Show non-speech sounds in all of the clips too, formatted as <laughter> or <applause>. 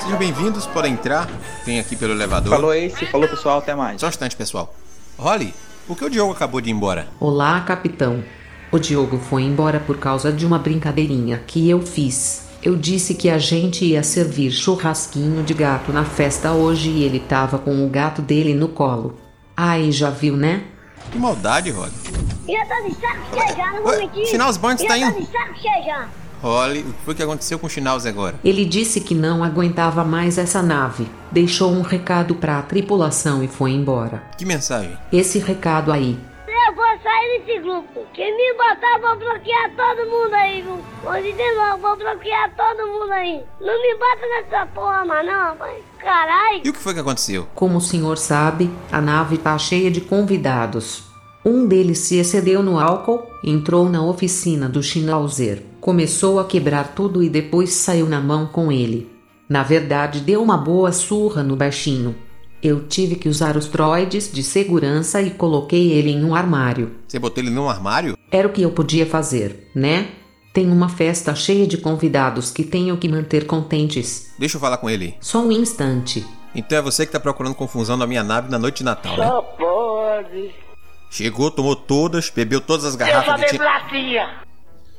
Sejam bem-vindos, podem entrar. Vem aqui pelo elevador. Falou Ace, falou pessoal, até mais. Só um instante, pessoal. Holly, por que o Diogo acabou de ir embora? Olá, capitão. O Diogo foi embora por causa de uma brincadeirinha que eu fiz. Eu disse que a gente ia servir churrasquinho de gato na festa hoje e ele tava com o gato dele no colo. Aí já viu, né? Que maldade, Holly. Já tá de saco cheio já, não vou mentir. Sinal, os tá tá indo. de saco cheio já. Holly, o que foi que aconteceu com o Schnauz agora? Ele disse que não aguentava mais essa nave. Deixou um recado para a tripulação e foi embora. Que mensagem? Esse recado aí. Eu vou sair desse grupo. Quem me botar, vou bloquear todo mundo aí, viu? Hoje de novo, vou bloquear todo mundo aí. Não me bota nessa porra, mais não, pai. Caralho. E o que foi que aconteceu? Como o senhor sabe, a nave tá cheia de convidados. Um deles se excedeu no álcool, entrou na oficina do Schnauzer, começou a quebrar tudo e depois saiu na mão com ele. Na verdade, deu uma boa surra no baixinho. Eu tive que usar os droids de segurança e coloquei ele em um armário. Você botou ele num armário? Era o que eu podia fazer, né? Tem uma festa cheia de convidados que tenho que manter contentes. Deixa eu falar com ele. Só um instante. Então é você que tá procurando confusão na minha nave na noite de Natal, né? Só pode. Chegou, tomou todas, bebeu todas as Eu só garrafas que bebo tinha. latinha.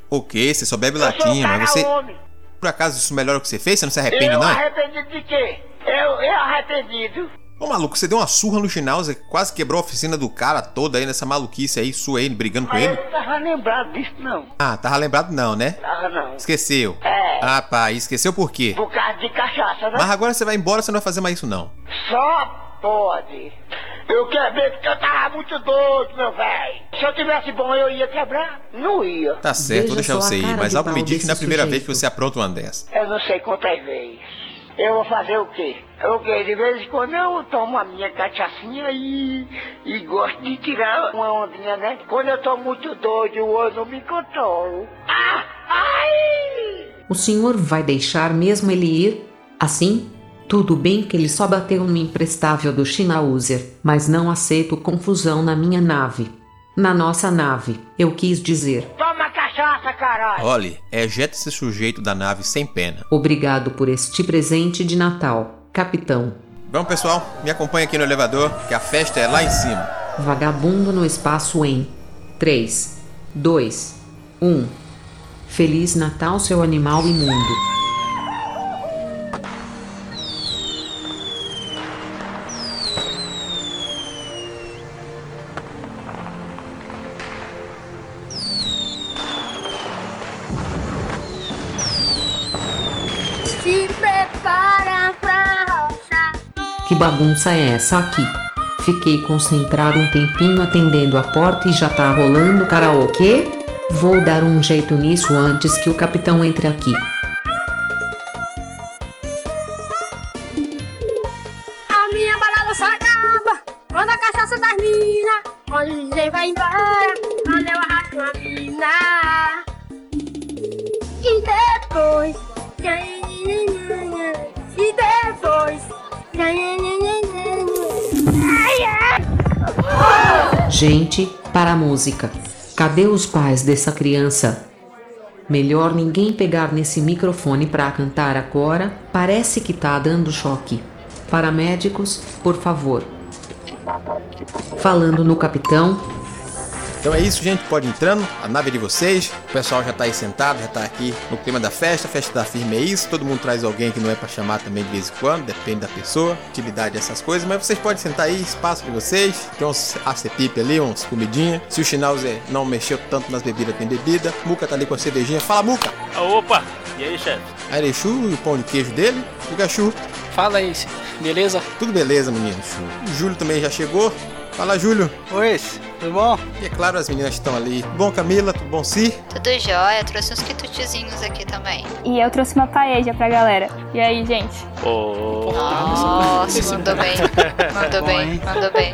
Ok, você só bebe Eu latinha, mas você. homem. Por acaso isso melhora o que você fez? Você não se arrepende, eu não? arrependido de quê? Eu, eu arrependido. Ô maluco, você deu uma surra no Schnauzer, quase quebrou a oficina do cara toda aí nessa maluquice aí, sua aí, brigando com Mas eu ele. não tava lembrado disso, não. Ah, tava lembrado não, né? Tava não. Esqueceu. É. Ah, pai, esqueceu por quê? Por causa de cachaça, né? Mas agora você vai embora, você não vai fazer mais isso não. Só pode. Eu quebrei porque eu tava muito doido, meu velho. Se eu tivesse bom, eu ia quebrar? Não ia. Tá certo, vou deixar você ir, mas algo me diz que não é a primeira vez sujeito. que você apronta uma dessa. Eu não sei quantas vezes. Eu vou fazer o quê? O quê? De vez em quando eu tomo a minha cachaçinha e, e gosto de tirar uma ondinha, né? Quando eu tô muito doido, eu não me controlo. Ah! Ai! O senhor vai deixar mesmo ele ir? Assim? Tudo bem que ele só bateu no imprestável do Schnauzer, mas não aceito confusão na minha nave. Na nossa nave, eu quis dizer. Toma cachaça, caralho! Olhe, ejeta esse sujeito da nave sem pena. Obrigado por este presente de Natal, capitão. Vamos pessoal, me acompanha aqui no elevador, que a festa é lá em cima. Vagabundo no espaço em 3, 2, 1. Feliz Natal, seu animal imundo. Bagunça é essa aqui? Fiquei concentrado um tempinho atendendo a porta e já tá rolando karaokê? Vou dar um jeito nisso antes que o capitão entre aqui. Para a música. Cadê os pais dessa criança? Melhor ninguém pegar nesse microfone pra cantar agora, parece que tá dando choque. Paramédicos, por favor. Falando no capitão, Então é isso, gente, pode ir entrando, a nave é de vocês. O pessoal já tá aí sentado, já tá aqui no clima da festa. A festa da firma é isso. Todo mundo traz alguém que não é pra chamar também de vez em quando, depende da pessoa, atividade, essas coisas. Mas vocês podem sentar aí, espaço de vocês. Tem uns acepip ali, uns comidinha. Se o Schnauzer não mexeu tanto nas bebidas, tem bebida. Muca tá ali com a cervejinha. Fala, Muca! Ah, Opa! E aí, chefe? Airechu e o pão de queijo dele. O Gachu. Fala aí, beleza? Tudo beleza, menino. O Júlio também já chegou. Fala, Júlio. Oi, tudo bom? E é claro, as meninas estão ali. Tudo bom, Camila? Tudo bom, Si? Tudo jóia, trouxe uns quitutezinhos aqui também. E eu trouxe uma paeja pra galera. E aí, gente? Ô, Nossa, mandou bem. Mandou <laughs> Bom, bem, mandou bem.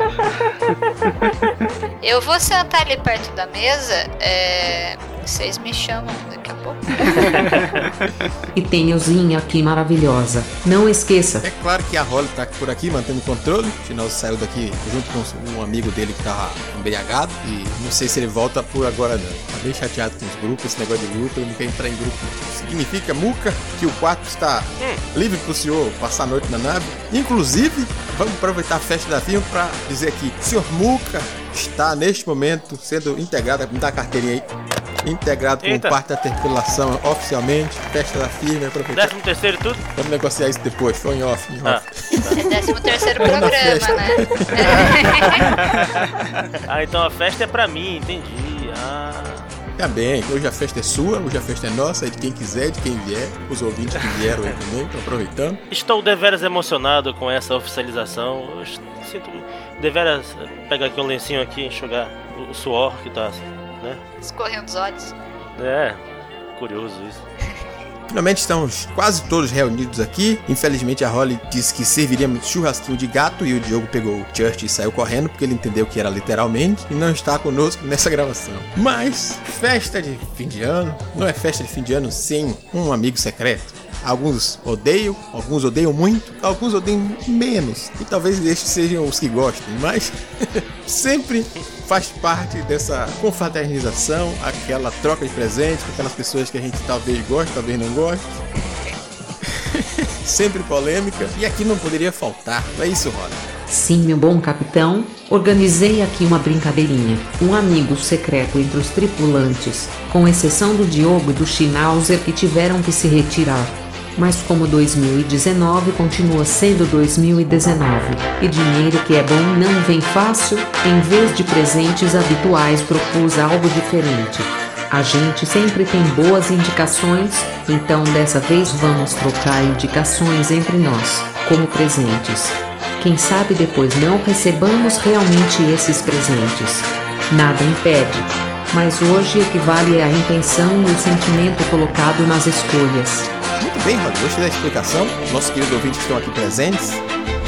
<laughs> Eu vou sentar ali perto da mesa. É... Vocês me chamam daqui a pouco. <laughs> e tem Euzinha aqui maravilhosa. Não esqueça. É claro que a Holly tá por aqui mantendo o controle. O Final saiu daqui junto com um amigo dele que tava embriagado. E não sei se ele volta por agora não. Tá bem chateado com os grupos, esse negócio de grupo, ele não quer entrar em grupo. Significa, Muca, que o quarto está livre pro senhor passar a noite na nave. Inclusive, vamos aproveitar a festa da firma para dizer aqui, senhor Muca está neste momento sendo integrado, me dá a carteirinha aí integrado com Eita. parte da tripulação oficialmente. Festa da firma, aproveitar. Décimo terceiro e tudo? Vamos negociar isso depois, foi em off. Em off. Ah. É décimo terceiro programa, né? <laughs> Ah, então a festa é pra mim, entendi. Ah. Tá bem, hoje a festa é sua, hoje a festa é nossa, é de quem quiser, de quem vier, os ouvintes que vieram aí também, estão aproveitando. Estou deveras emocionado com essa oficialização. Eu sinto deveras pegar aqui um lencinho aqui e enxugar o- o suor que tá, né? Escorrendo os olhos. É, curioso isso. Finalmente estamos quase todos reunidos aqui. Infelizmente a Holly disse que serviríamos churrasquinho de gato e o Diogo pegou o Church e saiu correndo porque ele entendeu que era literalmente e não está conosco nessa gravação. Mas festa de fim de ano não é festa de fim de ano sem um amigo secreto. Alguns odeiam, alguns odeiam muito, alguns odeiam menos. E talvez estes sejam os que gostem, mas <laughs> sempre faz parte dessa confraternização, aquela troca de presentes com aquelas pessoas que a gente talvez goste, talvez não goste. <laughs> sempre polêmica. E aqui não poderia faltar. Não é isso, Roda? Sim, meu bom capitão, organizei aqui uma brincadeirinha. Um amigo secreto entre os tripulantes, com exceção do Diogo e do Schnauzer que tiveram que se retirar. Mas como 2019 continua sendo 2019 e dinheiro que é bom não vem fácil, em vez de presentes habituais propus algo diferente. A gente sempre tem boas indicações, então dessa vez vamos trocar indicações entre nós, como presentes. Quem sabe depois não recebamos realmente esses presentes. Nada impede. Mas hoje equivale à intenção e o sentimento colocado nas escolhas. Muito bem, Roda. Gostei da explicação. Nossos queridos ouvintes que estão aqui presentes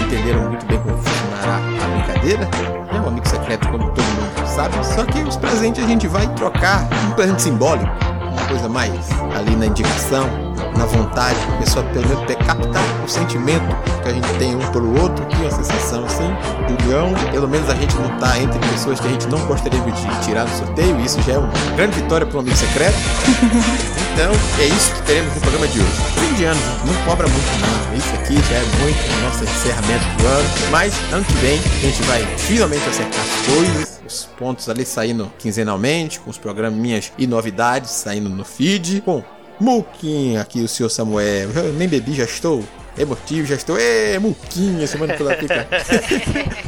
entenderam muito bem como funcionará a brincadeira. É um amigo secreto, como todo mundo sabe. Só que os presentes a gente vai trocar um presente simbólico. Uma coisa mais ali na indicação, na vontade, a pessoa pelo menos captar o sentimento que a gente tem um pelo outro, que é uma sensação assim, do leão. Pelo menos a gente não tá entre pessoas que a gente não gostaria de tirar do sorteio, e isso já é uma grande vitória para um amigo secreto. <laughs> Então, é isso que teremos no programa de hoje. Fim de ano, não cobra muito não. Isso aqui já é muito o nosso encerramento do ano. Mas ano que vem a gente vai finalmente acertar as coisas. Os pontos ali saindo quinzenalmente, com os programinhas e novidades saindo no feed. Com Muquinha aqui, o senhor Samuel. Eu nem bebi, já estou emotivo, já estou. Ê, Muquinha, semana pela <laughs> pica.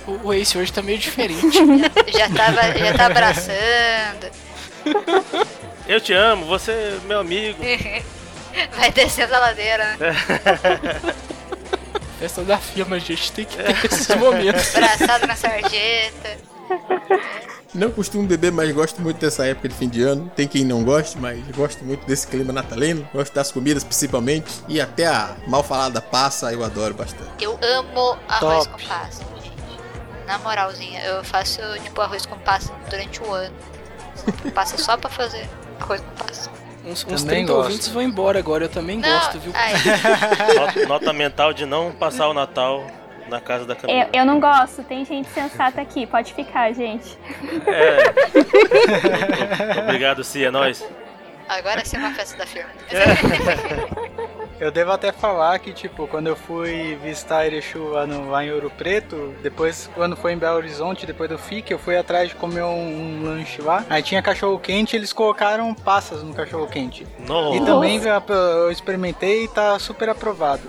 O o Ace hoje tá meio diferente. <laughs> Já, tava, já tá abraçando. Eu te amo, você é meu amigo. <laughs> Vai descendo a ladeira, né? Festa da firma, a gente tem que ter esses momentos. Abraçado na sarjeta. Não costumo beber, mas gosto muito dessa época de fim de ano. Tem quem não goste, mas gosto muito desse clima natalino. Gosto das comidas principalmente. E até a mal falada passa eu adoro bastante. Eu amo arroz Top. com passa, gente. Na moralzinha, eu faço tipo arroz com passa durante o ano. Passa só pra fazer arroz com passa. Uns, uns Também 30 gosto. ouvintes vão embora agora, eu também Não, gosto, viu? ai, <laughs> Nota, nota mental de não passar o Natal na casa da Camila. Eu, eu não gosto, tem gente sensata aqui, pode ficar, gente. É. <laughs> Obrigado, Cia, é nóis. agora sim é uma festa da firma. <laughs> Eu devo até falar que, tipo, quando eu fui visitar Erechu lá, no, lá em Ouro Preto, depois, quando foi em Belo Horizonte, depois do FIC, eu fui atrás de comer um, um lanche lá. Aí tinha cachorro quente, eles colocaram passas no cachorro quente. Nossa. E também eu, eu experimentei e tá super aprovado.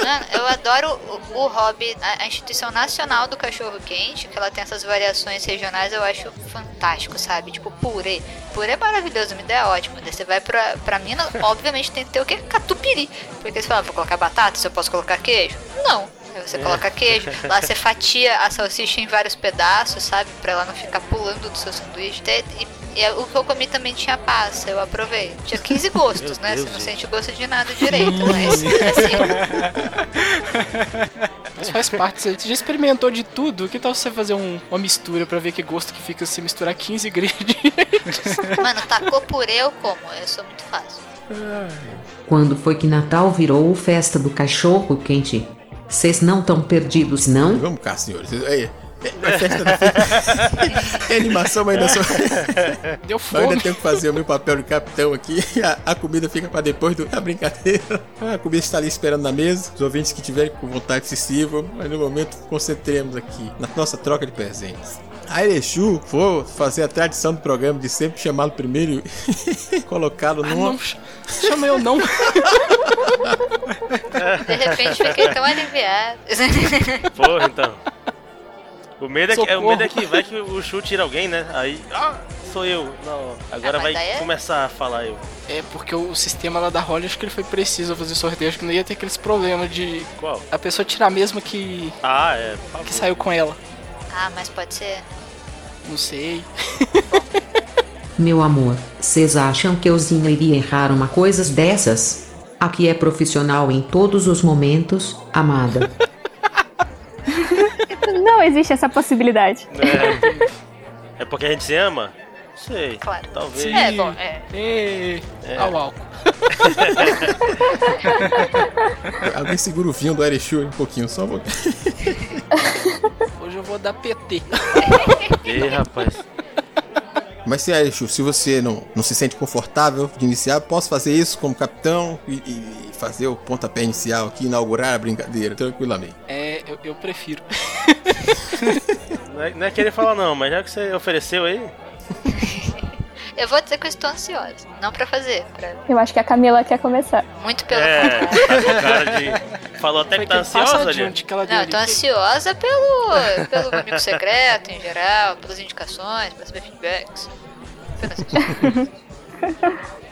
Mano, eu adoro o, o hobby, a, a instituição nacional do cachorro quente, que ela tem essas variações regionais, eu acho fantástico, sabe? Tipo, purê. Purê é maravilhoso, me é ótimo. Daí você vai pra, pra Minas, obviamente tem que ter o quê? Catupiry. Porque você fala, vou colocar batata, se eu posso colocar queijo? Não. Aí você coloca queijo, lá você <laughs> fatia a salsicha em vários pedaços, sabe? Pra ela não ficar pulando do seu sanduíche. Te- E, e o que eu comi também tinha passa, eu aprovei. Tinha 15 gostos, né? Deus, Você não gente. sente gosto de nada direito, mas assim, Mas faz parte, você já experimentou de tudo? Que tal você fazer um- uma mistura pra ver que gosto que fica se misturar 15 <laughs> ingredientes? Mano, tacou purê eu como, eu sou muito fácil. Quando foi que Natal virou festa do cachorro quente? Vocês não tão perdidos, não? Vamos cá, senhores. Aí, é festa da <laughs> é animação, mas ainda sou. <laughs> Deu Mas ainda fome. tenho que fazer o meu papel de capitão aqui. <laughs> A, a comida fica pra depois do- da brincadeira. A comida está ali esperando na mesa. Os ouvintes que tiverem com vontade se sirvam. Mas no momento, concentremos aqui na nossa troca de presentes. A Erechu for fazer a tradição do programa de sempre chamá-lo primeiro e <laughs> colocá-lo Ah, numa. não, ch- chama eu não. De repente fiquei tão aliviado. <laughs> Porra, então. O medo, é que, é, o medo é que vai que o Chu tira alguém, né? Aí, ah, sou eu. Não, agora Ah, vai é- começar a falar eu. É porque o sistema lá da Holly, acho que ele foi preciso fazer sorteio, acho que não ia ter aqueles problemas de Qual? a pessoa tirar mesmo que, Ah, é. que saiu com ela. ah, mas pode ser. Não sei. Meu amor, vocês acham que eu Zinha iria errar uma coisa dessas? Aqui é profissional em todos os momentos, amada. Não existe essa possibilidade. É. é porque a gente se ama? Sei. Claro. Talvez. Sim. É, bom, é. E... Ao álcool. <laughs> Alguém segura o vinho do Erechu um pouquinho, só um pouquinho. <laughs> Hoje eu vou dar PT. Ih, rapaz. Mas se Erechu, se você não, não se sente confortável de iniciar, posso fazer isso como capitão e, e fazer o pontapé inicial aqui, inaugurar a brincadeira tranquilamente. É, eu, eu prefiro. <laughs> Não é, não é querer falar não, mas já que você ofereceu aí. Eu vou dizer que eu estou ansiosa. Não pra fazer, pra... Eu acho que a Camila quer começar. muito pelo É, contrário. <laughs> o cara de. Falou até que tá ansiosa deu Não, eu tô ansiosa pelo, pelo amigo secreto em geral, pelas indicações, saber feedbacks.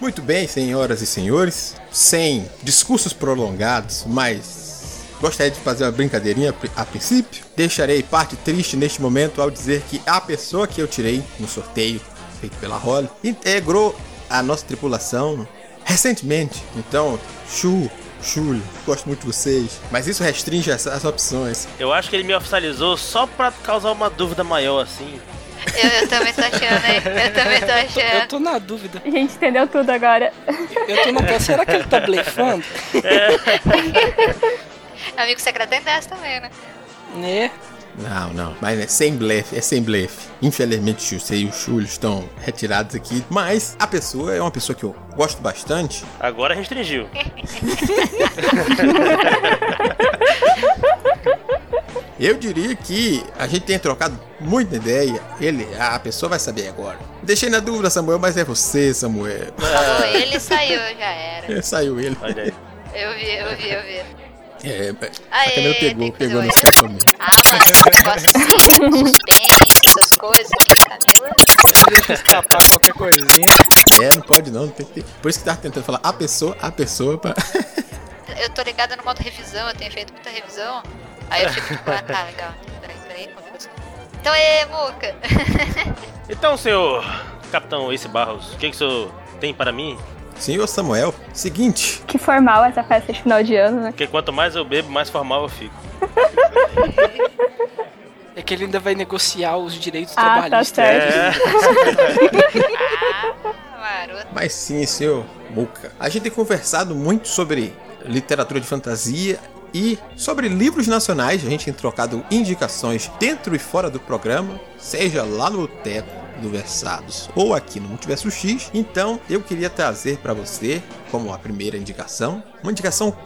Muito bem, senhoras e senhores, sem discursos prolongados, mas gostaria de fazer uma brincadeirinha a princípio. Deixarei parte triste neste momento ao dizer que a pessoa que eu tirei no sorteio feito pela Holly integrou a nossa tripulação recentemente. Então, Chu, Chul, gosto muito de vocês, mas isso restringe as, as opções. Eu acho que ele me oficializou só pra causar uma dúvida maior, assim. Eu, eu também tô achando, hein? Eu também tô Eu achando. tô na dúvida. A gente entendeu tudo agora. Eu tô na dúvida. Será que ele tá blefando? <laughs> <laughs> Amigo secreto tem dessa também, né? Né? Não, não, mas é sem blefe, é sem blefe. Infelizmente, o Sei e o Chul estão retirados aqui, mas a pessoa é uma pessoa que eu gosto bastante. Agora restringiu. <laughs> Eu diria que a gente tem trocado muita ideia. Ele, a pessoa vai saber agora. Deixei na dúvida, Samuel, mas é você, Samuel. Falou ele saiu, já era. É, <laughs> saiu ele. Olha aí. Eu vi, eu vi, eu vi. É, a Aê, Camila tem pegou, pegou no o- escapamento. Ah, mano, esse negócio assim, suspense, essas coisas Camila. Deixa escapar qualquer coisinha. É, não pode não, tem que ter. Por isso que tava tentando falar a pessoa, a pessoa pra. <laughs> Eu tô ligada no modo revisão, eu tenho feito muita revisão. Aí eu fico tipo, ah, tá, legal. Peraí, peraí, confusão. Então, é, Muca. <laughs> Então, senhor Capitão Ace Barros, o que, que o senhor tem para mim? Senhor Samuel, seguinte. Que formal essa festa de final de ano, né? Porque quanto mais eu bebo, mais formal eu fico. É que ele ainda vai negociar os direitos Ah, tá trabalhistas. certo. É. <laughs> Ah, maroto. Mas sim, senhor Muca. A gente tem conversado muito sobre literatura de fantasia e sobre livros nacionais. A gente tem trocado indicações dentro e fora do programa, seja lá no teto do Versados ou aqui no Multiverso X. Então, eu queria trazer para você, como a primeira indicação, uma indicação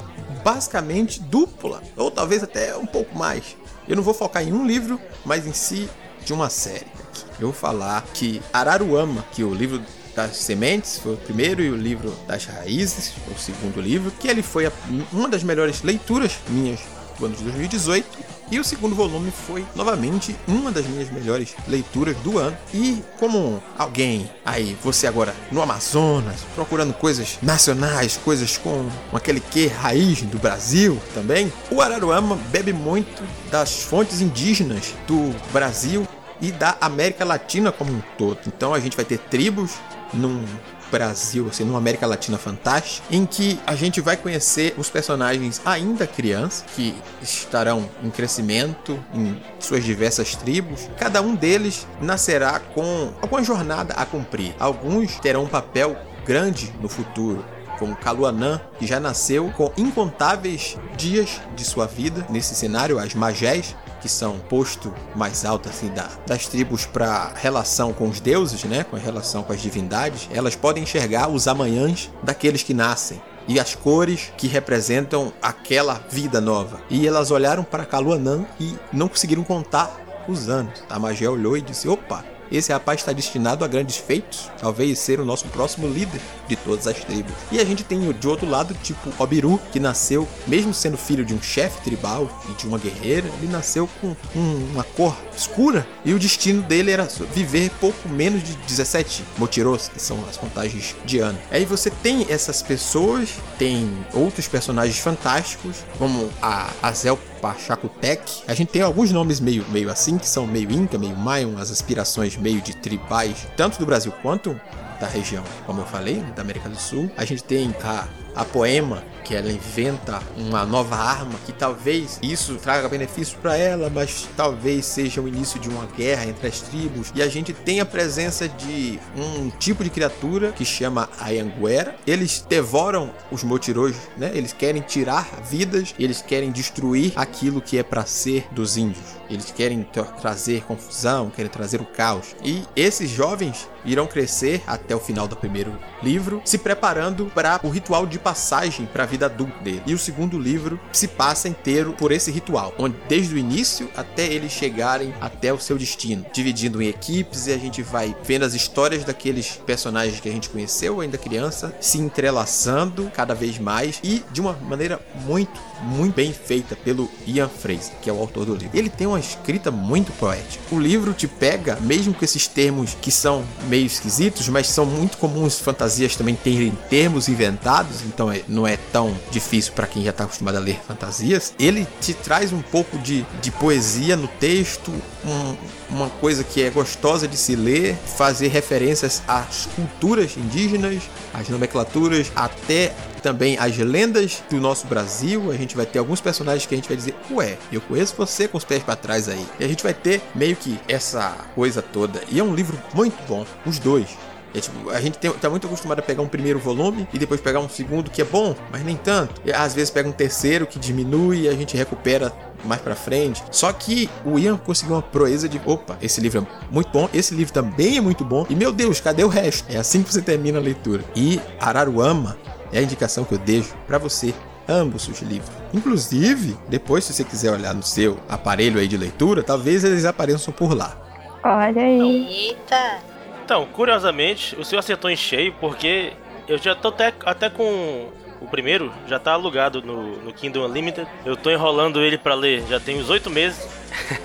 basicamente dupla, ou talvez até um pouco mais. Eu não vou focar em um livro, mas em si de uma série. aqui. Eu vou falar que Araruama, que o livro das sementes foi o primeiro e o livro das raízes, o segundo livro, que ele foi a- uma das melhores leituras minhas do ano de 2018. E o segundo volume foi novamente uma das minhas melhores leituras do ano. E como alguém aí, você agora no Amazonas, procurando coisas nacionais, coisas com aquele que raiz do Brasil também, o Araruama bebe muito das fontes indígenas do Brasil e da América Latina como um todo. Então a gente vai ter tribos num Brasil, assim, numa América Latina fantástica, em que a gente vai conhecer os personagens ainda crianças, que estarão em crescimento em suas diversas tribos. Cada um deles nascerá com alguma jornada a cumprir. Alguns terão um papel grande no futuro, como Kaluanã, que já nasceu com incontáveis dias de sua vida nesse cenário, as Magés, que são posto mais alto assim da, das tribos para relação com os deuses, né, com a relação com as divindades, elas podem enxergar os amanhãs daqueles que nascem e as cores que representam aquela vida nova. E elas olharam para Kaluanã e não conseguiram contar os anos. A magia olhou e disse: "Opa, esse rapaz está destinado a grandes feitos, talvez ser o nosso próximo líder de todas as tribos. E a gente tem de outro lado, tipo Obiru, que nasceu, mesmo sendo filho de um chefe tribal e de uma guerreira, ele nasceu com um, uma cor escura e o destino dele era viver pouco menos de 17 motiros, que são as contagens de ano. Aí você tem essas pessoas, tem outros personagens fantásticos, como a Azel Pachacutec. A gente tem alguns nomes meio, meio assim, que são meio Inca, meio Mayan, as aspirações meio de tribais, tanto do Brasil quanto da região, como eu falei, da América do Sul. A gente tem a a Poema, que ela inventa uma nova arma que talvez isso traga benefício para ela, mas talvez seja o início de uma guerra entre as tribos. E a gente tem a presença de um tipo de criatura que chama Ayanguera. Eles devoram os Motiros, né? Eles querem tirar vidas, eles querem destruir aquilo que é para ser dos índios. Eles querem trazer confusão, querem trazer o caos. E esses jovens irão crescer até o final do primeiro livro, se preparando para o ritual de passagem para a vida adulta dele. E o segundo livro se passa inteiro por esse ritual, onde desde o início até eles chegarem até o seu destino, dividindo em equipes e a gente vai vendo as histórias daqueles personagens que a gente conheceu ainda criança se entrelaçando cada vez mais e de uma maneira muito, muito bem feita pelo Ian Fraser, que é o autor do livro. Ele tem uma escrita muito poética. O livro te pega, mesmo com esses termos que são meio esquisitos, mas são muito comuns fantasias também terem termos inventados, então é, não é tão difícil para quem já está acostumado a ler fantasias. Ele te traz um pouco de, de poesia no texto, um, uma coisa que é gostosa de se ler, fazer referências às culturas indígenas, às nomenclaturas, até também as lendas do nosso Brasil. A gente vai ter alguns personagens que a gente vai dizer, ué, eu conheço você com os pés para trás aí. E a gente vai ter meio que essa coisa toda. E é um livro muito bom, os dois. É, tipo, a gente tem, tá muito acostumado a pegar um primeiro volume e depois pegar um segundo que é bom, mas nem tanto. E às vezes pega um terceiro que diminui e a gente recupera mais para frente. Só que o Ian conseguiu uma proeza de, opa, esse livro é muito bom, esse livro também é muito bom. E meu Deus, cadê o resto? É assim que você termina a leitura. E Araruama é a indicação que eu deixo para você ambos os livros. Inclusive, depois se você quiser olhar no seu aparelho aí de leitura, talvez eles apareçam por lá. Olha aí. Eita! Então, curiosamente, o senhor acertou em cheio porque eu já tô até, até com o primeiro, já tá alugado no, no Kindle Unlimited. Eu tô enrolando ele para ler já tem uns oito meses.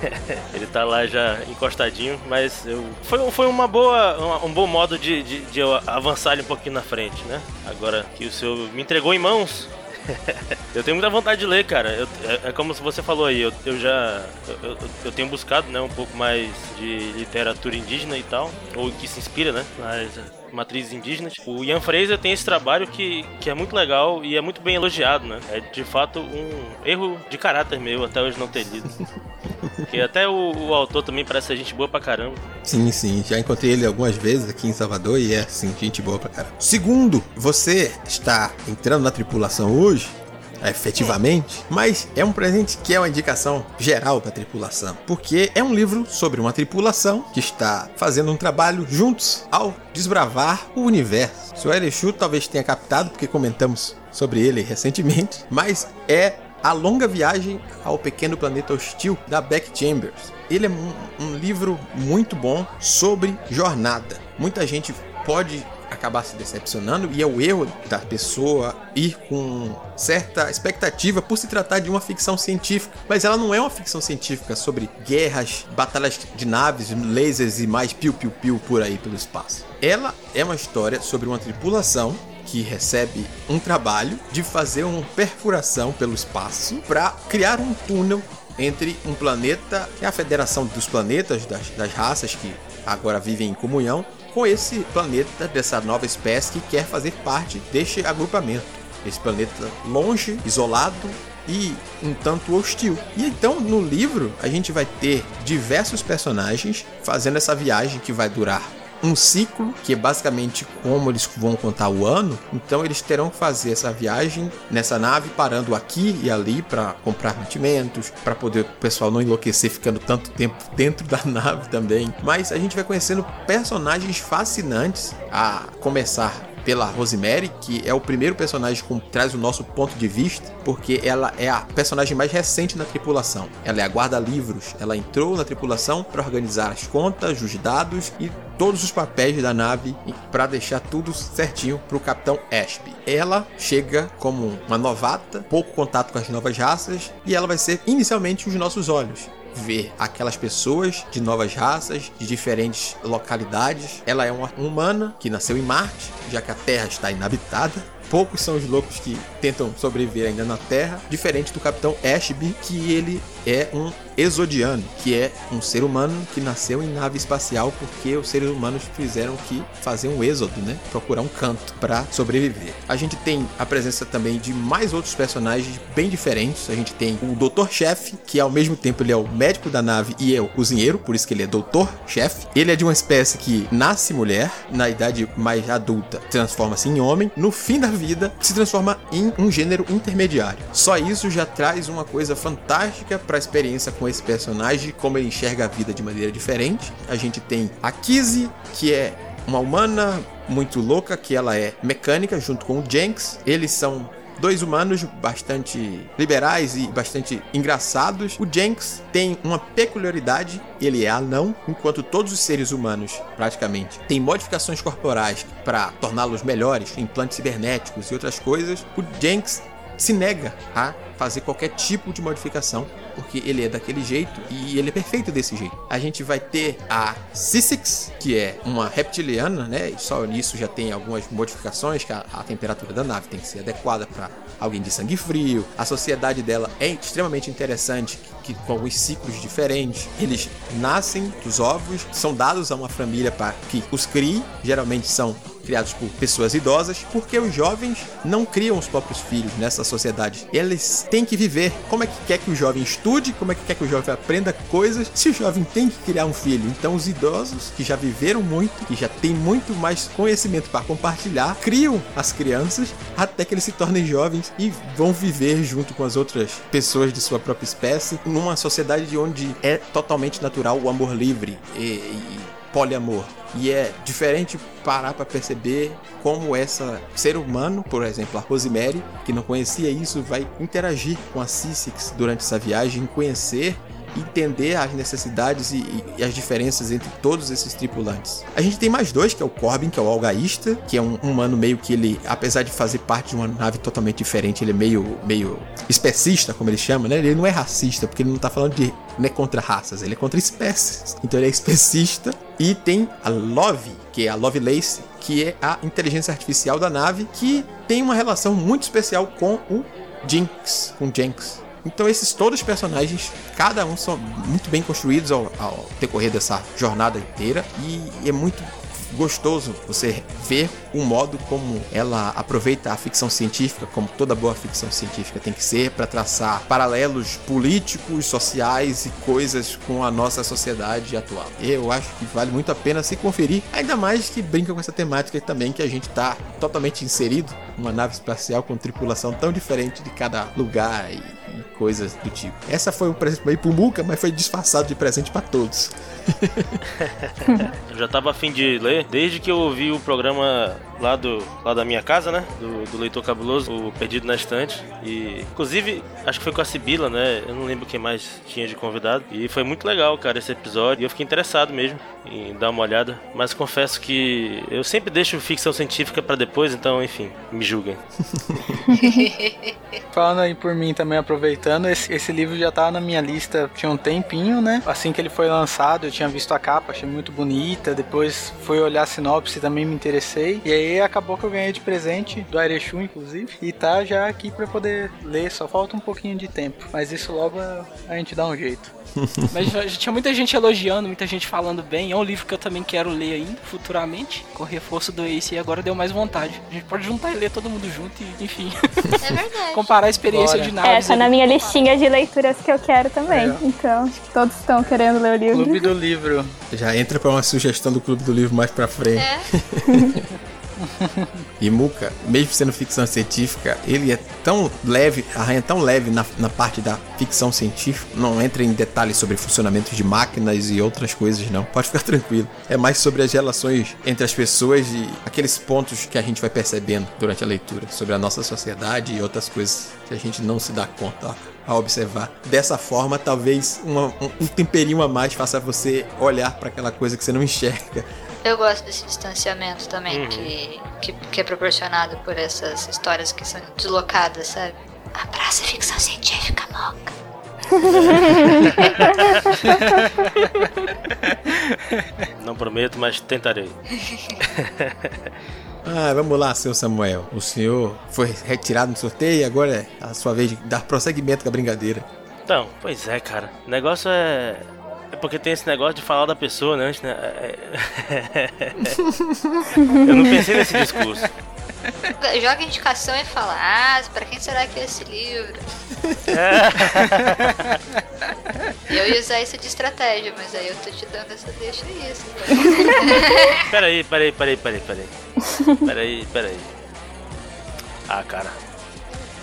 <laughs> ele tá lá já encostadinho, mas eu... foi, foi uma boa, uma, um bom modo de, de, de eu avançar ele um pouquinho na frente, né? Agora que o senhor me entregou em mãos, <laughs> eu tenho muita vontade de ler, cara. Eu, é, é, como você falou aí, eu, eu já. Eu, eu, tenho buscado né, um pouco mais de literatura indígena e tal, ou que se inspira, né? Nas matrizes indígenas. O Ian Fraser tem esse trabalho que, que é muito legal e é muito bem elogiado, né? É de fato um erro de caráter meu até hoje não ter lido. <laughs> Porque até o, o, autor também parece gente boa pra caramba. Sim, sim. Já encontrei ele algumas vezes aqui em Salvador e é, sim, gente boa pra caramba. Segundo, você está entrando na tripulação hoje, efetivamente, mas é um presente que é uma indicação geral para a tripulação, porque é um livro sobre uma tripulação que está fazendo um trabalho juntos ao desbravar o universo. O Erechu talvez tenha captado, porque comentamos sobre ele recentemente, <laughs> mas é a Longa Viagem ao Pequeno Planeta Hostil, da Beck Chambers. Ele é um, um livro muito bom sobre jornada. Muita gente pode acabar se decepcionando e é o erro da pessoa ir com certa expectativa por se tratar de uma ficção científica, mas ela não é uma ficção científica sobre guerras, batalhas de naves, lasers e mais piu-piu-piu por aí pelo espaço. Ela é uma história sobre uma tripulação que recebe um trabalho de fazer uma perfuração pelo espaço para criar um túnel entre um planeta, que é a Federação dos Planetas, das, das raças que agora vivem em comunhão, com esse planeta dessa nova espécie que quer fazer parte deste agrupamento. Esse planeta longe, isolado e um tanto hostil. E então no livro a gente vai ter diversos personagens fazendo essa viagem que vai durar um ciclo, que é basicamente como eles vão contar o ano. Então eles terão que fazer essa viagem nessa nave, parando aqui e ali para comprar mantimentos, para poder o pessoal não enlouquecer ficando tanto tempo <laughs> dentro da nave também. Mas a gente vai conhecendo personagens fascinantes a começar pela Rosemary, que é o primeiro personagem que traz o nosso ponto de vista, porque ela é a personagem mais recente na tripulação. Ela é a guarda-livros. Ela entrou na tripulação para organizar as contas, os dados e todos os papéis da nave para deixar tudo certinho para o capitão Ashby. Ela chega como uma novata, pouco contato com as novas raças e ela vai ser inicialmente os nossos olhos ver aquelas pessoas de novas raças, de diferentes localidades. Ela é uma humana que nasceu em Marte, já que a Terra está inabitada. Poucos são os loucos que tentam sobreviver ainda na Terra, diferente do Capitão Ashby, que ele é um exodiano, que é um ser humano que nasceu em nave espacial porque os seres humanos fizeram que fazer um êxodo, né? Procurar um canto para sobreviver. A gente tem a presença também de mais outros personagens bem diferentes. A gente tem o Doutor Chefe, que ao mesmo tempo ele é o médico da nave e é o cozinheiro, por isso que ele é Doutor Chefe. Ele é de uma espécie que nasce mulher, na idade mais adulta transforma-se em homem, no fim da vida se transforma em um gênero intermediário. Só isso já traz uma coisa fantástica para a experiência com esse personagem, como ele enxerga a vida de maneira diferente. A gente tem a Kizzy, que é uma humana muito louca, que ela é mecânica, junto com o Jenks. Eles são dois humanos bastante liberais e bastante engraçados. O Jenks tem uma peculiaridade, ele é anão, enquanto todos os seres humanos, praticamente, têm modificações corporais para torná-los melhores, implantes cibernéticos e outras coisas. O Jenks se nega a fazer qualquer tipo de modificação, porque ele é daquele jeito e ele é perfeito desse jeito. A gente vai ter a Sissix, que é uma reptiliana, né? E só nisso já tem algumas modificações, que a, a temperatura da nave tem que ser adequada para alguém de sangue frio. A sociedade dela é extremamente interessante, que, com alguns ciclos diferentes. Eles nascem dos ovos, são dados a uma família para que os crie, geralmente são criados por pessoas idosas, porque os jovens não criam os próprios filhos nessa sociedade. Eles têm que viver. Como é que quer que o jovem estude? Como é que quer que o jovem aprenda coisas? Se o jovem tem que criar um filho, então os idosos que já viveram muito, que já têm muito mais conhecimento para compartilhar, criam as crianças até que eles se tornem jovens e vão viver junto com as outras pessoas de sua própria espécie numa sociedade onde é totalmente natural o amor livre e, e poliamor. E é diferente parar para perceber como essa ser humano, por exemplo, a Rosemary, que não conhecia isso, vai interagir com a Sissix durante essa viagem, conhecer entender as necessidades e, e, as diferenças entre todos esses tripulantes. A gente tem mais dois, que é o Corbin, que é o algaísta, que é um humano meio que ele, apesar de fazer parte de uma nave totalmente diferente, ele é meio, meio especista, como ele chama, né? Ele não é racista, porque ele não tá falando de não é contra raças, ele é contra espécies. Então ele é especista. E tem a Love, que é a Lovelace, que é a inteligência artificial da nave, que tem uma relação muito especial com o Jinx, com Jenks. Então esses todos os personagens, cada um são muito bem construídos ao, ao decorrer dessa jornada inteira e é muito gostoso você ver o modo como ela aproveita a ficção científica, como toda boa ficção científica tem que ser, para traçar paralelos políticos, sociais e coisas com a nossa sociedade atual. Eu acho que vale muito a pena se conferir, ainda mais que brinca com essa temática também que a gente está totalmente inserido numa nave espacial com tripulação tão diferente de cada lugar e e coisas do tipo. Essa foi um presente meio pro Muca, mas foi disfarçado de presente para todos. <laughs> eu já tava afim de ler desde que eu ouvi o programa out. Lá, do, lá da minha casa, né? Do, do Leitor Cabuloso, o Perdido na Estante. E, inclusive, acho que foi com a Sibila, né? Eu não lembro quem mais tinha de convidado. E foi muito legal, cara, esse episódio. E eu fiquei interessado mesmo em dar uma olhada. Mas confesso que eu sempre deixo ficção científica para depois, então, enfim, me julguem. <laughs> Falando aí por mim também, aproveitando, esse, esse livro já tá na minha lista tinha um tempinho, né? Assim que ele foi lançado, eu tinha visto a capa, achei muito bonita. Depois fui olhar a sinopse também me interessei. E aí aí acabou que eu ganhei de presente do Airechu, inclusive. E tá já aqui pra poder ler, só falta um pouquinho de tempo. Mas isso logo a, gente dá um jeito. <laughs> Mas já, tinha muita gente elogiando, muita gente falando bem. É um livro que eu também quero ler ainda, futuramente, com reforço do Ace, e agora deu mais vontade. A gente pode juntar e ler todo mundo junto e, enfim, É verdade. <laughs> comparar a experiência Bora. de É, naves. tá na minha listinha de leituras que eu quero também. É. Então, acho que todos estão querendo ler o livro. Clube do livro. Já entra pra uma sugestão do Clube do Livro mais pra frente. É, <laughs> <laughs> E Muka, mesmo sendo ficção científica, ele é tão leve, arranha tão leve na, na parte da ficção científica, não entra em detalhes sobre funcionamento de máquinas e outras coisas, não. Pode ficar <laughs> tranquilo. É mais sobre as relações entre as pessoas e aqueles pontos que a gente vai percebendo durante a leitura, sobre a nossa sociedade e outras coisas que a gente não se dá conta a observar. Dessa forma, talvez uma- um, um temperinho a mais faça você olhar para aquela coisa que você não enxerga. Eu gosto desse distanciamento também que, que, que é proporcionado por essas histórias que são deslocadas, sabe? Abraça a ficção científica, moca. <laughs> Não prometo, mas tentarei. <laughs> Ah, vamos lá, seu Samuel. O senhor foi retirado no sorteio e agora é a sua vez de dar prosseguimento com a brincadeira. Então, pois é, cara. O negócio é. É porque tem esse negócio de falar da pessoa, né? antes, né? É- <laughs> Eu não pensei nesse discurso. Joga indicação e fala, ah, pra quem será que é esse livro? <laughs> Eu ia usar isso de estratégia, mas aí eu tô te dando essa deixa isso. <laughs> Peraí, peraí, peraí, peraí, peraí. Peraí, peraí. Ah, cara.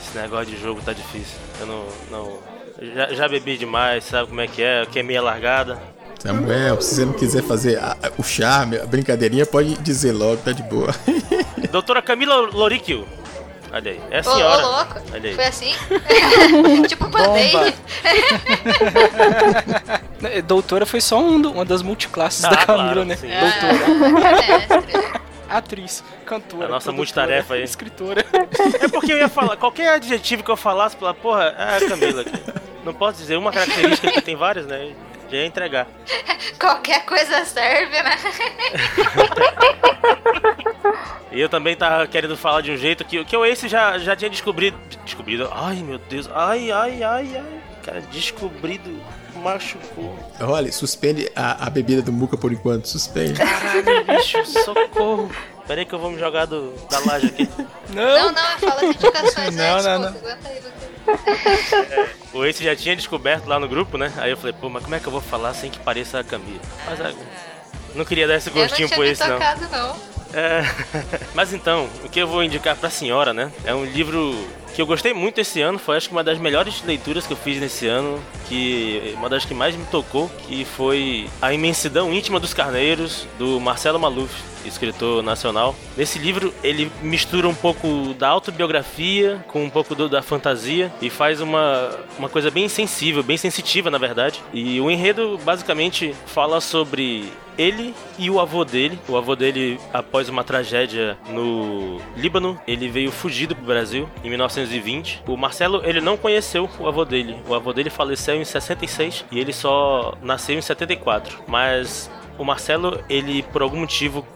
Esse negócio de jogo tá difícil. Eu não. não... Já, já bebi demais, sabe como é que é? Queimei a largada. Samuel, se você não quiser fazer a- o charme, a brincadeirinha, pode dizer logo, tá de boa. <laughs> Doutora Camila Loricchio. Olha aí. É a Ô, ô, senhora. louco. Olha aí. Foi assim? <laughs> tipo. É, <laughs> Doutora foi só um do- uma das multiclasses Ah, da Camila, claro, né? sim. Doutora, Mestre. atriz, cantora. A nossa multitarefa aí. Escritora. É porque eu ia falar, qualquer adjetivo que eu falasse, pela porra, é a Camila aqui. Não posso dizer uma característica que tem várias, né? Já ia entregar. <laughs> Qualquer coisa serve, né? E eu também tava querendo falar de um jeito que, que o Ace já, já tinha descobrido. Descobrido. Ai meu Deus. Ai, ai, ai, ai. Cara, descobrido. Machucou. Olha, suspende a, a bebida do Muca por enquanto, suspende. Caralho, bicho, socorro. Pera aí que eu vou me jogar do, da laje aqui. <laughs> Não, não, eu falo as indicações. Não, né? não, Desculpa, aguenta aí, aí. O Ace já tinha descoberto lá no grupo, né? Aí eu falei, pô, mas como é que eu vou falar sem que pareça a Camila? Mas ah, não queria dar esse não gostinho pro Ace, não. tocado, não. É. <laughs> Mas então, o que eu vou indicar pra senhora, né? É um livro que eu gostei muito esse ano, foi acho que uma das melhores leituras que eu fiz nesse ano, que uma das que mais me tocou, que foi A Imensidão Íntima dos Carneiros, do Marcelo Maluf, escritor nacional. Nesse livro, ele mistura um pouco da autobiografia com um pouco do- da fantasia e faz uma, uma coisa bem sensível, bem sensitiva, na verdade. E o enredo basicamente fala sobre ele e o avô dele. O avô dele, após uma tragédia no Líbano, ele veio fugido pro Brasil em 1920. O Marcelo, ele não conheceu o avô dele. O avô dele faleceu em 66 e ele só nasceu em 74. Mas o Marcelo, ele por algum motivo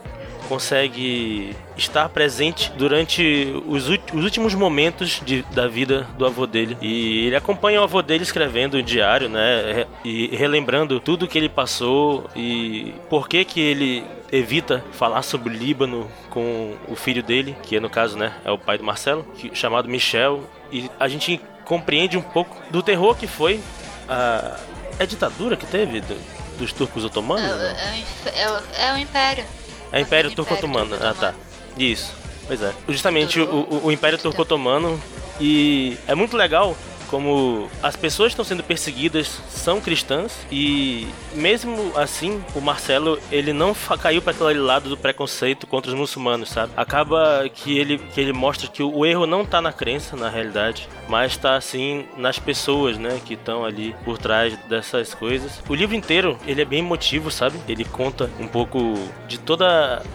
consegue estar presente durante os, últimos momentos de- da vida do avô dele. E ele acompanha o avô dele escrevendo o diário, né? E relembrando tudo que ele passou e por que que ele evita falar sobre o Líbano com o filho dele, que no caso, né, é o pai do Marcelo, que- chamado Michel. E a gente compreende um pouco do terror que foi a, a ditadura que teve do- dos turcos otomanos. É, é o é o- é o Império. É Império Império Turco-Otomano. Ah, tá. Isso. Pois é. Justamente o, o- o Império Turco-Otomano. E é muito legal como as pessoas estão sendo perseguidas são cristãs e mesmo assim o Marcelo ele não caiu para aquele lado do preconceito contra os muçulmanos, sabe? Acaba que ele que ele mostra que o erro não tá na crença, na realidade. Mas tá assim nas pessoas, né, que estão ali por trás dessas coisas. O livro inteiro, ele é bem emotivo, sabe? Ele conta um pouco de todo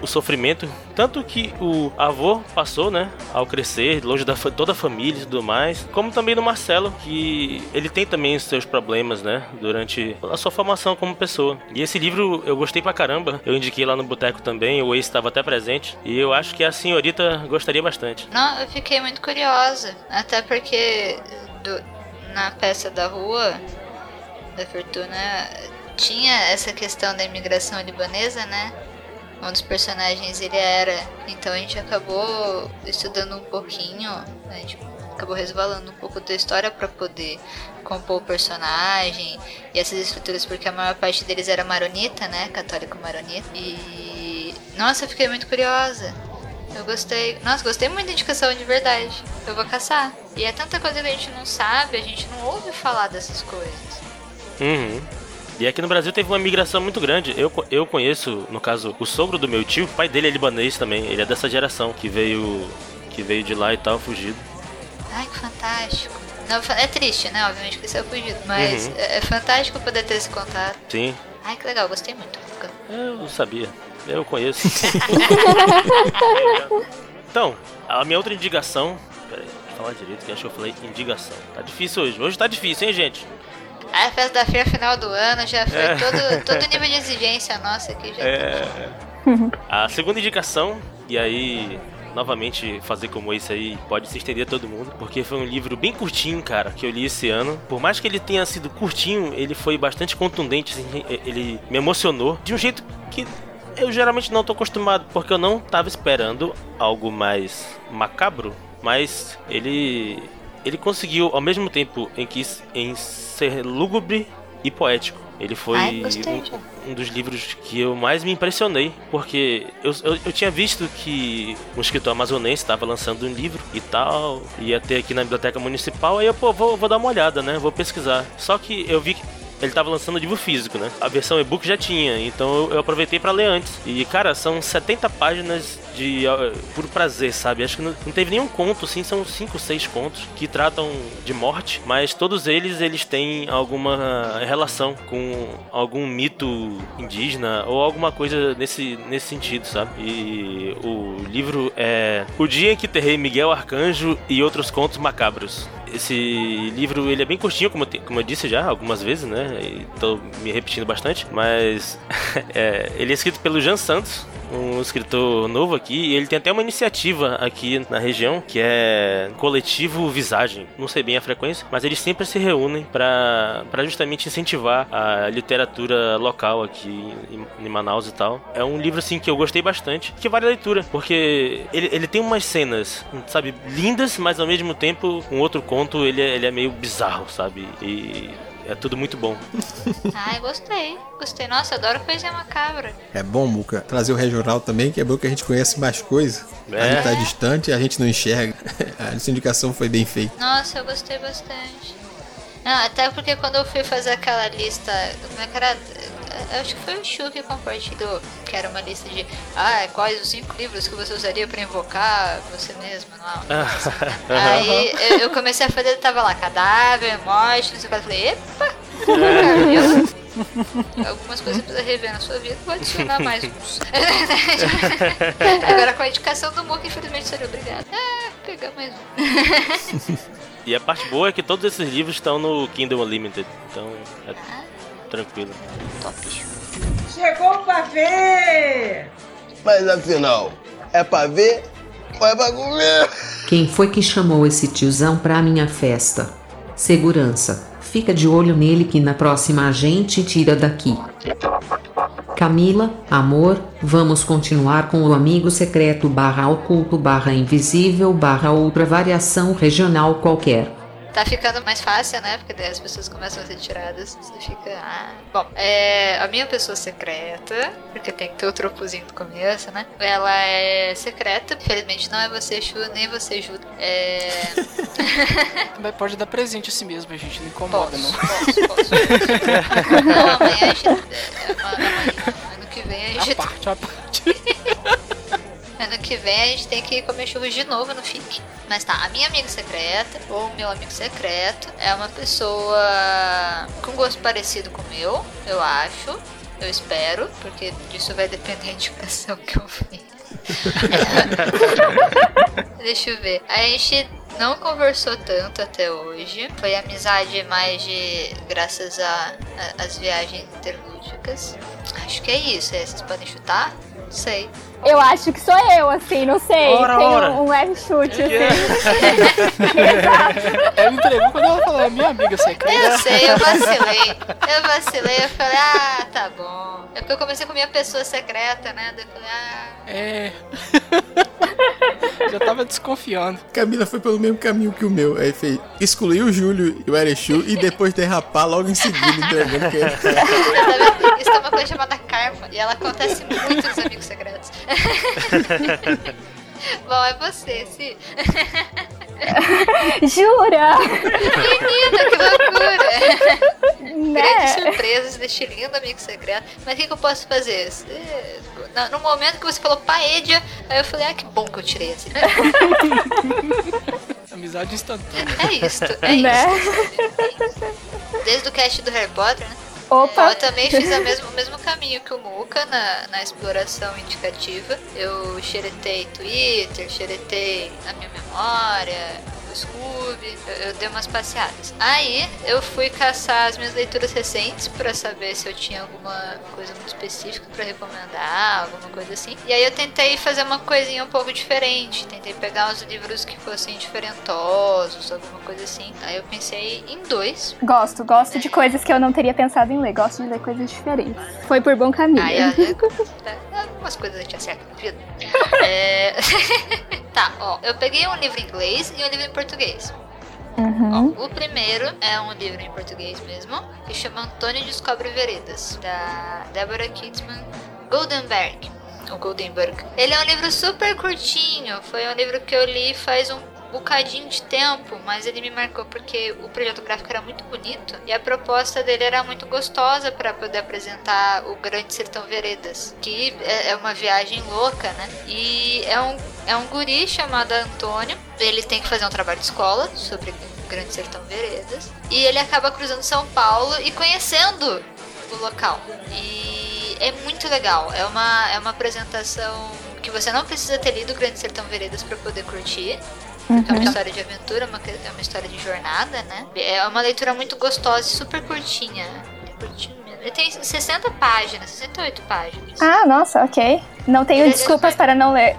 o sofrimento, tanto que o avô passou, né, ao crescer, longe da toda a família e tudo mais, como também no Marcelo, que ele tem também os seus problemas, né, durante a sua formação como pessoa. E esse livro eu gostei pra caramba, eu indiquei lá no boteco também, o Ace estava até presente, e eu acho que a senhorita gostaria bastante. Não, eu fiquei muito curiosa. Até porque do- na peça da rua, da Fortuna, tinha essa questão da imigração libanesa, né? Um dos personagens ele era. Então a gente acabou estudando um pouquinho, a gente acabou resvalando um pouco da história para poder compor o personagem e essas estruturas, porque a maior parte deles era maronita, né? Católico maronita. E. Nossa, eu fiquei muito curiosa. Eu gostei. Nossa, gostei muito da indicação de verdade. Eu vou caçar. E é tanta coisa que a gente não sabe, a gente não ouve falar dessas coisas. Uhum. E aqui no Brasil teve uma migração muito grande. Eu, eu conheço, no caso, o sogro do meu tio, o pai dele é libanês também. Ele é dessa geração que veio que veio de lá e tal, fugido. Ai, que fantástico. Não, é triste, né? Obviamente que saiu fugido. Mas Uhum. é, é fantástico poder ter esse contato. Sim, Ai, que legal, gostei muito. eu sabia. Eu conheço. <laughs> então, a minha outra indicação. Peraí, deixa eu falar direito, que acho que eu falei indicação. Tá difícil hoje. Hoje tá difícil, hein, gente? A festa da feira final do ano já foi É. todo, todo nível de exigência nossa aqui. Já É. A segunda indicação, e aí, novamente, fazer como esse aí pode se estender a todo mundo, porque foi um livro bem curtinho, cara, que eu li esse ano. Por mais que ele tenha sido curtinho, ele foi bastante contundente, assim, ele me emocionou de um jeito que eu geralmente não tô acostumado, porque eu não tava esperando algo mais macabro, mas ele ele conseguiu ao mesmo tempo em que em ser lúgubre e poético. Ele foi Ai, um- um dos livros que eu mais me impressionei, porque eu, eu, eu tinha visto que um escritor amazonense estava lançando um livro e tal, ia ter aqui na biblioteca municipal, aí eu, pô, vou, vou dar uma olhada, né? Vou pesquisar. Só que eu vi que ele estava lançando livro físico, né? A versão e-book já tinha, então eu, eu aproveitei para ler antes. E, cara, são 70 páginas de uh, puro prazer, sabe? Acho que não, não teve nenhum conto, assim, são 5, 6 contos que tratam de morte, mas todos eles, eles têm alguma relação com algum mito indígena ou alguma coisa nesse, nesse sentido, sabe? E o livro é O Dia em que Terrei Miguel Arcanjo e Outros Contos Macabros. Esse livro, ele é bem curtinho, como, como eu disse já algumas vezes, né? E tô me repetindo bastante, mas <laughs> é, ele é escrito pelo Jean Santos, um escritor novo aqui, e ele tem até uma iniciativa aqui na região, que é Coletivo Visagem. Não sei bem a frequência, mas eles sempre se reúnem para justamente incentivar a literatura local aqui em, em Manaus e tal. É um livro assim que eu gostei bastante, que vale a leitura, porque ele, ele tem umas cenas, sabe, lindas, mas ao mesmo tempo, um outro conto, ele é, ele é meio bizarro, sabe? E é tudo muito bom. <laughs> Ai, gostei. Gostei. Nossa, eu adoro coisa macabra. É bom, Muca, trazer o regional também, que é bom que a gente conhece mais coisas. A É. gente tá distante e a gente não enxerga. <laughs> A indicação foi bem feita. Nossa, eu gostei bastante. Não, até porque quando eu fui fazer aquela lista, como é que era? Eu acho que foi o Chu que compartilhou, que era uma lista de ah, quais os cinco livros que você usaria pra invocar você mesmo, não é? <laughs> Aí eu, eu comecei a fazer, tava lá, cadáver, morte, não sei o que, eu falei, epa! cara? <laughs> Algumas coisas você precisa rever na sua vida, vou adicionar mais uns. Agora com a indicação do Muca, infelizmente seria obrigado. Ah, pegar mais um. E a parte boa é que todos esses livros estão no Kindle Unlimited, então é tranquilo. Chegou pra ver! Mas afinal, é pra ver ou é pra comer? Quem foi que chamou esse tiozão pra minha festa? Segurança, fica de olho nele que na próxima a gente tira daqui. Camila, amor, vamos continuar com o amigo secreto barra oculto barra invisível barra outra variação regional qualquer. Tá ficando mais fácil, né? Porque daí as pessoas começam a ser tiradas. Você fica. Ah. Bom, é, a minha pessoa secreta, porque tem que ter o tropozinho no começo, né? Ela é secreta, infelizmente não é você, Chu, nem você, Ju. É. Mas pode dar presente a si mesmo, a gente não incomoda, não. Posso, posso. <laughs> Não, amanhã a gente. é, Ano que vem a A gente. parte, a parte. <laughs> Ano que vem a gente tem que comer churros de novo no FIC. Mas tá, a minha amiga secreta, ou meu amigo secreto, é uma pessoa com gosto parecido com o meu, eu acho. Eu espero, porque disso vai depender da indicação que eu fiz. <laughs> Deixa eu ver. A gente não conversou tanto até hoje. Foi amizade mais de. graças a, as viagens interlúdicas. Acho que é isso. É, Vocês podem chutar? Não sei. Eu acho que sou eu, assim, não sei. Ora, Tem ora. um, um leve chute, Que assim. <laughs> Ela me entregou quando ela falou, é minha amiga secreta. Eu sei, eu vacilei. Eu vacilei, eu falei, ah, tá bom. É porque eu comecei com minha pessoa secreta, né? Daí eu falei, ah. É. <laughs> Já tava desconfiando. Camila foi pelo mesmo caminho que o meu. Aí fez. Excluiu o Júlio e o Erechu e depois derrapar logo em seguida, entregando que Tá? Isso é uma coisa chamada karma. E ela acontece muito nos amigos secretos. <laughs> Bom, é você, Si. <laughs> Jura? Menina, que loucura! Grandes né? surpresas deste lindo amigo secreto. Mas o que, que eu posso fazer? No momento que você falou paedia, aí eu falei, ah, que bom que eu tirei esse. <laughs> Amizade instantânea. É isto, é Né? isso. Desde o cast do Harry Potter, né? Opa. Eu também fiz mesmo, o mesmo caminho que o Muka na, na exploração indicativa. Eu xeretei Twitter, xeretei a minha memória, o Scooby, eu, eu dei umas passeadas. Aí eu fui caçar as minhas leituras recentes pra saber se eu tinha alguma coisa muito específica pra recomendar, alguma coisa assim. E aí eu tentei fazer uma coisinha um pouco diferente, tentei pegar uns livros que fossem diferentosos, alguma coisa assim. Aí eu pensei em dois. Gosto, gosto de coisas que eu não teria pensado em ler. Gosto de ler coisas diferentes. Foi por bom caminho. Aí, é, <laughs> algumas coisas a gente acerta na vida. É... <laughs> tá, ó, eu peguei um livro em inglês e um livro em português. Uhum. O primeiro é um livro em português mesmo, que chama Antônio Descobre Veredas, da Deborah Kitzman Goldenberg. O Goldenberg. Ele é um livro super curtinho, foi um livro que eu li faz um bocadinho de tempo, mas ele me marcou porque o projeto gráfico era muito bonito e a proposta dele era muito gostosa para poder apresentar o Grande Sertão Veredas, que é é uma viagem louca, né? E é um, é um guri chamado Antônio, ele tem que fazer um trabalho de escola sobre o Grande Sertão Veredas e ele acaba cruzando São Paulo e conhecendo o local. E é muito legal, é uma, é uma apresentação que você não precisa ter lido o Grande Sertão Veredas para poder curtir. Porque é uma Uhum. história de aventura, uma, é uma história de jornada, né? É uma leitura muito gostosa e super curtinha. É curtinho mesmo. Ele tem 60 páginas, 68 páginas. Ah, nossa, ok. Não tenho Ele é desculpas para não ler.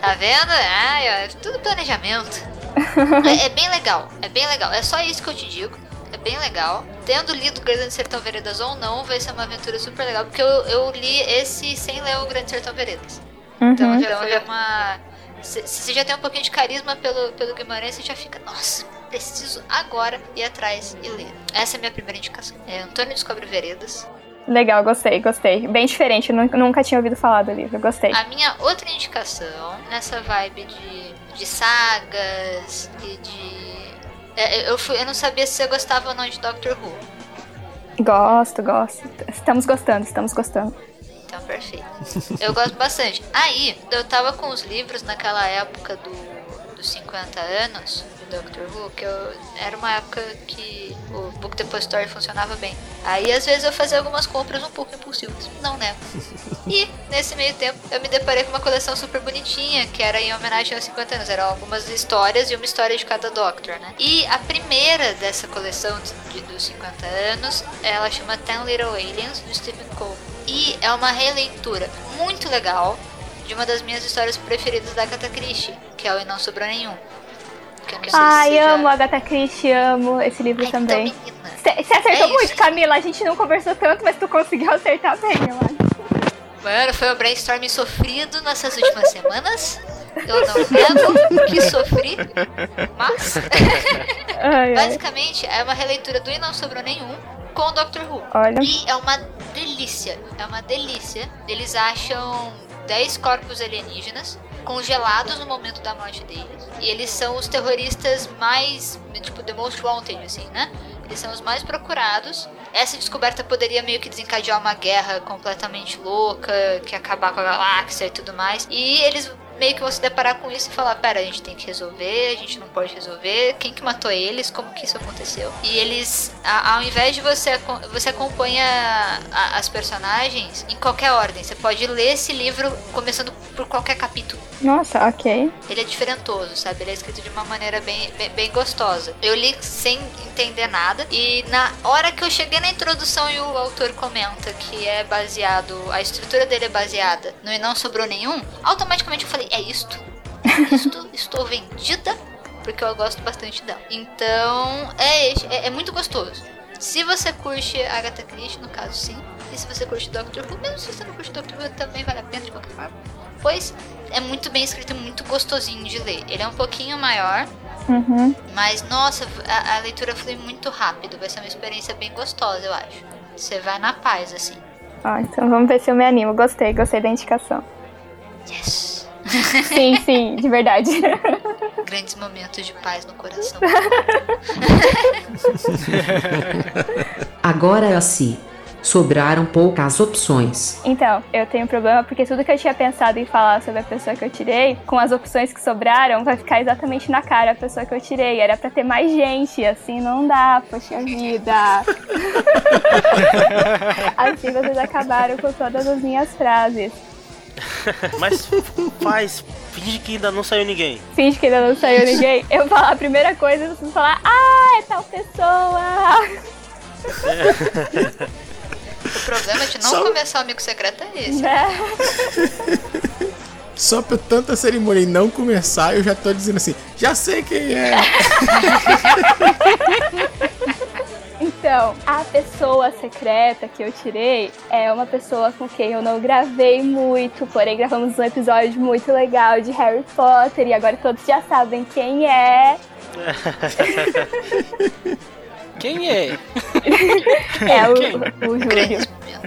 Tá vendo? Ai, é tudo planejamento. <laughs> É, é bem legal, é bem legal. É só isso que eu te digo. É bem legal. Tendo lido Grande Sertão Veredas ou não, vai ser uma aventura super legal. Porque eu, eu li esse sem ler o Grande Sertão Veredas. Então Uhum. já foi uma. Se você já tem um pouquinho de carisma pelo, pelo Guimarães, você já fica, nossa, preciso agora ir atrás e ler. Essa é a minha primeira indicação. É Antônio Descobre Veredas. Legal, gostei, gostei. Bem diferente, eu nunca, tinha ouvido falar do livro, gostei. A minha outra indicação, nessa vibe de, de sagas e de. é, Eu, fui, eu não sabia se você gostava ou não de Doctor Who. Gosto, gosto. Estamos gostando, estamos gostando. Então, perfeito. Eu gosto bastante. Aí, eu tava com os livros naquela época do, dos 50 anos do Doctor Who, que eu, era uma época que o Book Depository funcionava bem. Aí, às vezes, eu fazia algumas compras um pouco impulsivas. Não nego. <laughs> E, nesse meio tempo, eu me deparei com uma coleção super bonitinha, que era em homenagem aos 50 anos. Eram algumas histórias e uma história de cada Doctor, né? E a primeira dessa coleção de, dos 50 anos, ela chama Ten Little Aliens, do Stephen Cole. E é uma releitura muito legal de uma das minhas histórias preferidas da Agatha Christie, que é o E Não Sobrou Nenhum. Ai, se já- amo Agatha Christie, amo esse livro também. menina. Você acertou É isso. muito, Camila. A gente não conversou tanto, mas tu conseguiu acertar bem, eu acho. Mano, foi um brainstorming sofrido nessas últimas semanas. Eu não nego que sofri, mas Ai, ai. basicamente é uma releitura do E Não Sobrou Nenhum com o Doctor Who. Olha. E é uma delícia, é uma delícia. Eles acham 10 corpos alienígenas congelados no momento da morte deles. E eles são os terroristas mais, tipo, the most wanted, assim, né? Eles são os mais procurados essa descoberta poderia meio que desencadear uma guerra completamente louca, que acabar com a galáxia e tudo mais. E eles meio que se deparar com isso e falar, pera, a gente tem que resolver, a gente não pode resolver, quem que matou eles, como que isso aconteceu. E eles, a, ao invés de você, você acompanha a, as personagens em qualquer ordem, você pode ler esse livro começando por qualquer capítulo. Nossa, ok. Ele é diferentoso, sabe? Ele é escrito de uma maneira bem, bem, bem gostosa. Eu li sem entender nada e na hora que eu cheguei na introdução e o autor comenta que é baseado, a estrutura dele é baseada no E Não Sobrou Nenhum, automaticamente eu falei, é isto? Isto, <laughs> estou vendida? Porque eu gosto bastante dela. Então, é, é, é muito gostoso. Se você curte Agatha Christie, no caso sim. E se você curte Doctor Who, mesmo se você não curte Doctor Who, também vale a pena de qualquer forma. Pois é muito bem escrito e muito gostosinho de ler. Ele é um pouquinho maior, Uhum. mas nossa, a, a leitura flui muito rápido. Vai ser uma experiência bem gostosa, eu acho. Você vai na paz, assim. Ó, então vamos ver se eu me animo. Gostei, gostei da indicação. Yes! Sim, sim, de verdade. <laughs> Grandes momentos de paz no coração. <laughs> Agora é assim. Sobraram poucas opções. Então, eu tenho um problema porque tudo que eu tinha pensado em falar sobre a pessoa que eu tirei, com as opções que sobraram, vai ficar exatamente na cara a pessoa que eu tirei. Era pra ter mais gente, assim não dá, poxa vida. <laughs> assim vocês acabaram com todas as minhas frases. <laughs> Mas faz, finge que ainda não saiu ninguém. Finge que ainda não saiu ninguém. Eu falar a primeira coisa e vocês falar, ah, é tal pessoa. O problema de não Só- começar o amigo secreto é esse. Né? Só pra tanta cerimônia e não começar, eu já tô dizendo assim, já sei quem é. <laughs> Então, a pessoa secreta que eu tirei é uma pessoa com quem eu não gravei muito, porém gravamos um episódio muito legal de Harry Potter e agora todos já sabem quem é. <laughs> Quem é? <laughs> É o, Quem? o Júlio.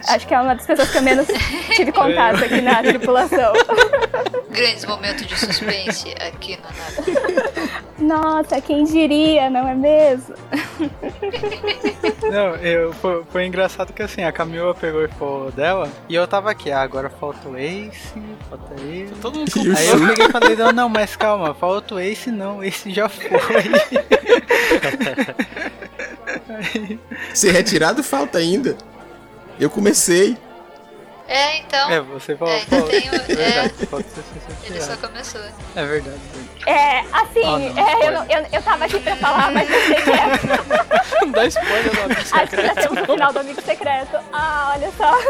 Acho que é uma das pessoas que eu menos tive contato aqui na tripulação. <laughs> Grandes momentos de suspense aqui na nave. Nossa, quem diria, não é mesmo? Não, eu, foi, foi engraçado que assim, a Camila pegou e falou dela, e eu tava aqui, ah, agora falta o Ace, falta ele. Todo mundo Aí eu peguei e falei, não, não, mas calma, falta o Ace não, Ace já foi. <laughs> Ser retirado falta ainda. Eu comecei. É, então. É, você falou, É, falta. tem É verdade, é. Ele só começou. É verdade. É, assim, Ah, não, é, eu, não- eu, eu tava aqui pra falar, mas eu sei que é. <laughs> Não dá spoiler do amigo Acho que já secreto. temos o final do Amigo Secreto. Ah, olha só. <laughs>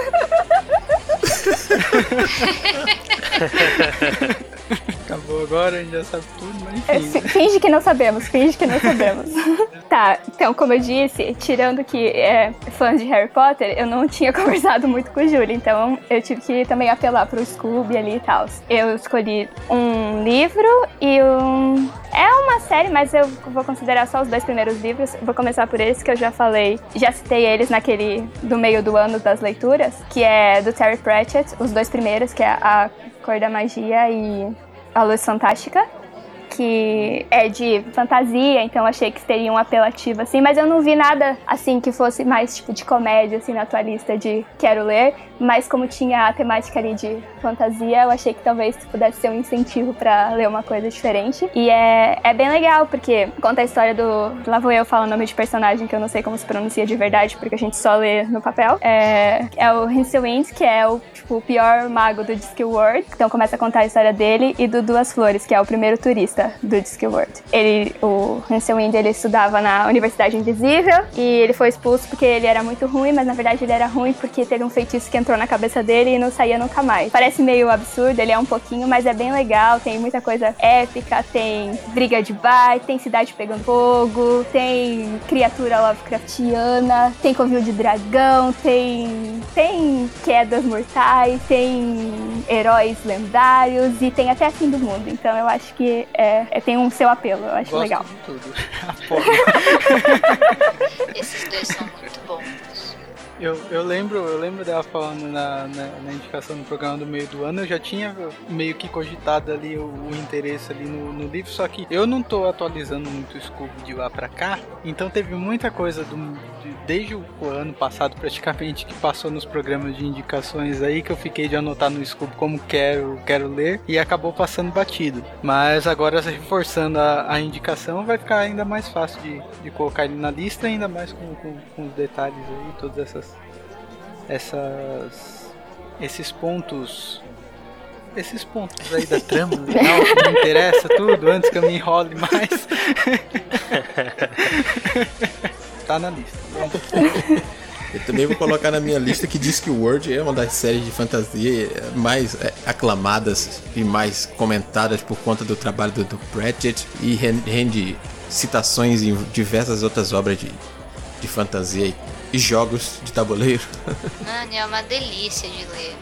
Acabou agora, a gente já sabe tudo, mas É, enfim. fi- Finge que não sabemos, finge que não sabemos. <laughs> tá, então, como eu disse, tirando que é fã de Harry Potter, eu não tinha conversado muito com o Júlio, então eu tive que também apelar pro Scooby ali e tal. Eu escolhi um livro e um. É uma série, mas eu vou considerar só os dois primeiros livros. Vou começar por esse que eu já falei, já citei eles naquele do meio do ano das leituras, que é do Terry Pratchett, os dois primeiros, que é A Cor da Magia e A Luz Fantástica que é de fantasia, então achei que teria um apelativo assim, mas eu não vi nada assim que fosse mais tipo de comédia assim na tua lista de quero ler, mas como tinha a temática ali de fantasia, eu achei que talvez pudesse ser um incentivo pra ler uma coisa diferente. E é, é bem legal porque conta a história do lá vou eu falar o nome de personagem que eu não sei como se pronuncia de verdade, porque a gente só lê no papel. É, é o Rincewind, que é o tipo, o pior mago do Discworld. Então começa a contar a história dele e do Duas Flores, que é o primeiro turista do Discworld. Ele, o Rincewind, ele estudava na Universidade Invisível e ele foi expulso porque ele era muito ruim, mas na verdade ele era ruim porque teve um feitiço que entrou na cabeça dele e não saía nunca mais. Parece meio absurdo, ele é um pouquinho, mas é bem legal, tem muita coisa épica, tem briga de bar, tem cidade pegando fogo, tem criatura Lovecraftiana, tem covil de dragão, tem tem quedas mortais, tem heróis lendários e tem até fim do mundo. Então eu acho que é, é- tem um seu apelo, eu acho Gosto legal. de tudo. <laughs> Esses dois são muito bons. Eu, eu lembro, eu lembro dela falando na, na, na indicação do programa do meio do ano, eu já tinha meio que cogitado ali o, o interesse ali no, no livro, só que eu não tô atualizando muito o Scooby de lá pra cá, então teve muita coisa do, de- desde o ano passado praticamente que passou nos programas de indicações aí que eu fiquei de anotar no Scooby como quero, quero ler e acabou passando batido. Mas agora reforçando a, a indicação vai ficar ainda mais fácil de, de colocar ele na lista, ainda mais com, com, com os detalhes aí, todas essas essas esses pontos esses pontos aí da trama legal que me interessa tudo antes que eu me enrole mais. <laughs> Tá na lista. Eu também vou colocar na minha lista que diz que o Word é uma das séries de fantasia mais é, aclamadas e mais comentadas por conta do trabalho do, do Pratchett e ren- rende citações em diversas outras obras de, de fantasia e, e jogos de tabuleiro. <laughs> Mano, é uma delícia de ler.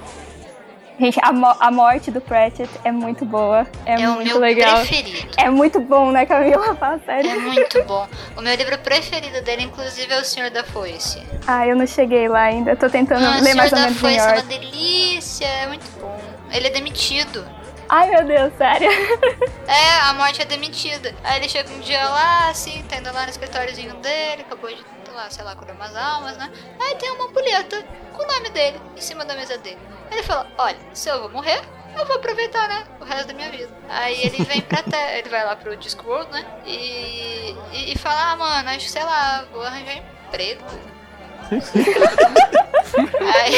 Gente, a, mo- a morte do Pratchett é muito boa. É, É o muito meu legal. preferido. É muito bom, né, Camila? <laughs> Fala sério. É muito bom. O meu livro preferido dele, inclusive, é O Senhor da Foice. Ah, eu não cheguei lá ainda. Tô tentando Ah, o ler Senhor mais ou da menos em Foice é uma delícia, é muito bom. Ele é demitido. Ai, meu Deus, sério. <laughs> É, a morte é demitida. Aí ele chega um dia lá, assim, tá indo lá no escritóriozinho dele, acabou de, lá, sei lá, curar umas almas, né? Aí tem uma ampulheta com o nome dele em cima da mesa dele. Ele fala, olha, se eu vou morrer, eu vou aproveitar, né? O resto da minha vida. Aí ele vem pra terra, <laughs> ele vai lá pro Discworld, né? E, e, e fala, ah, mano, acho que, sei lá, vou arranjar emprego. <laughs> Aí...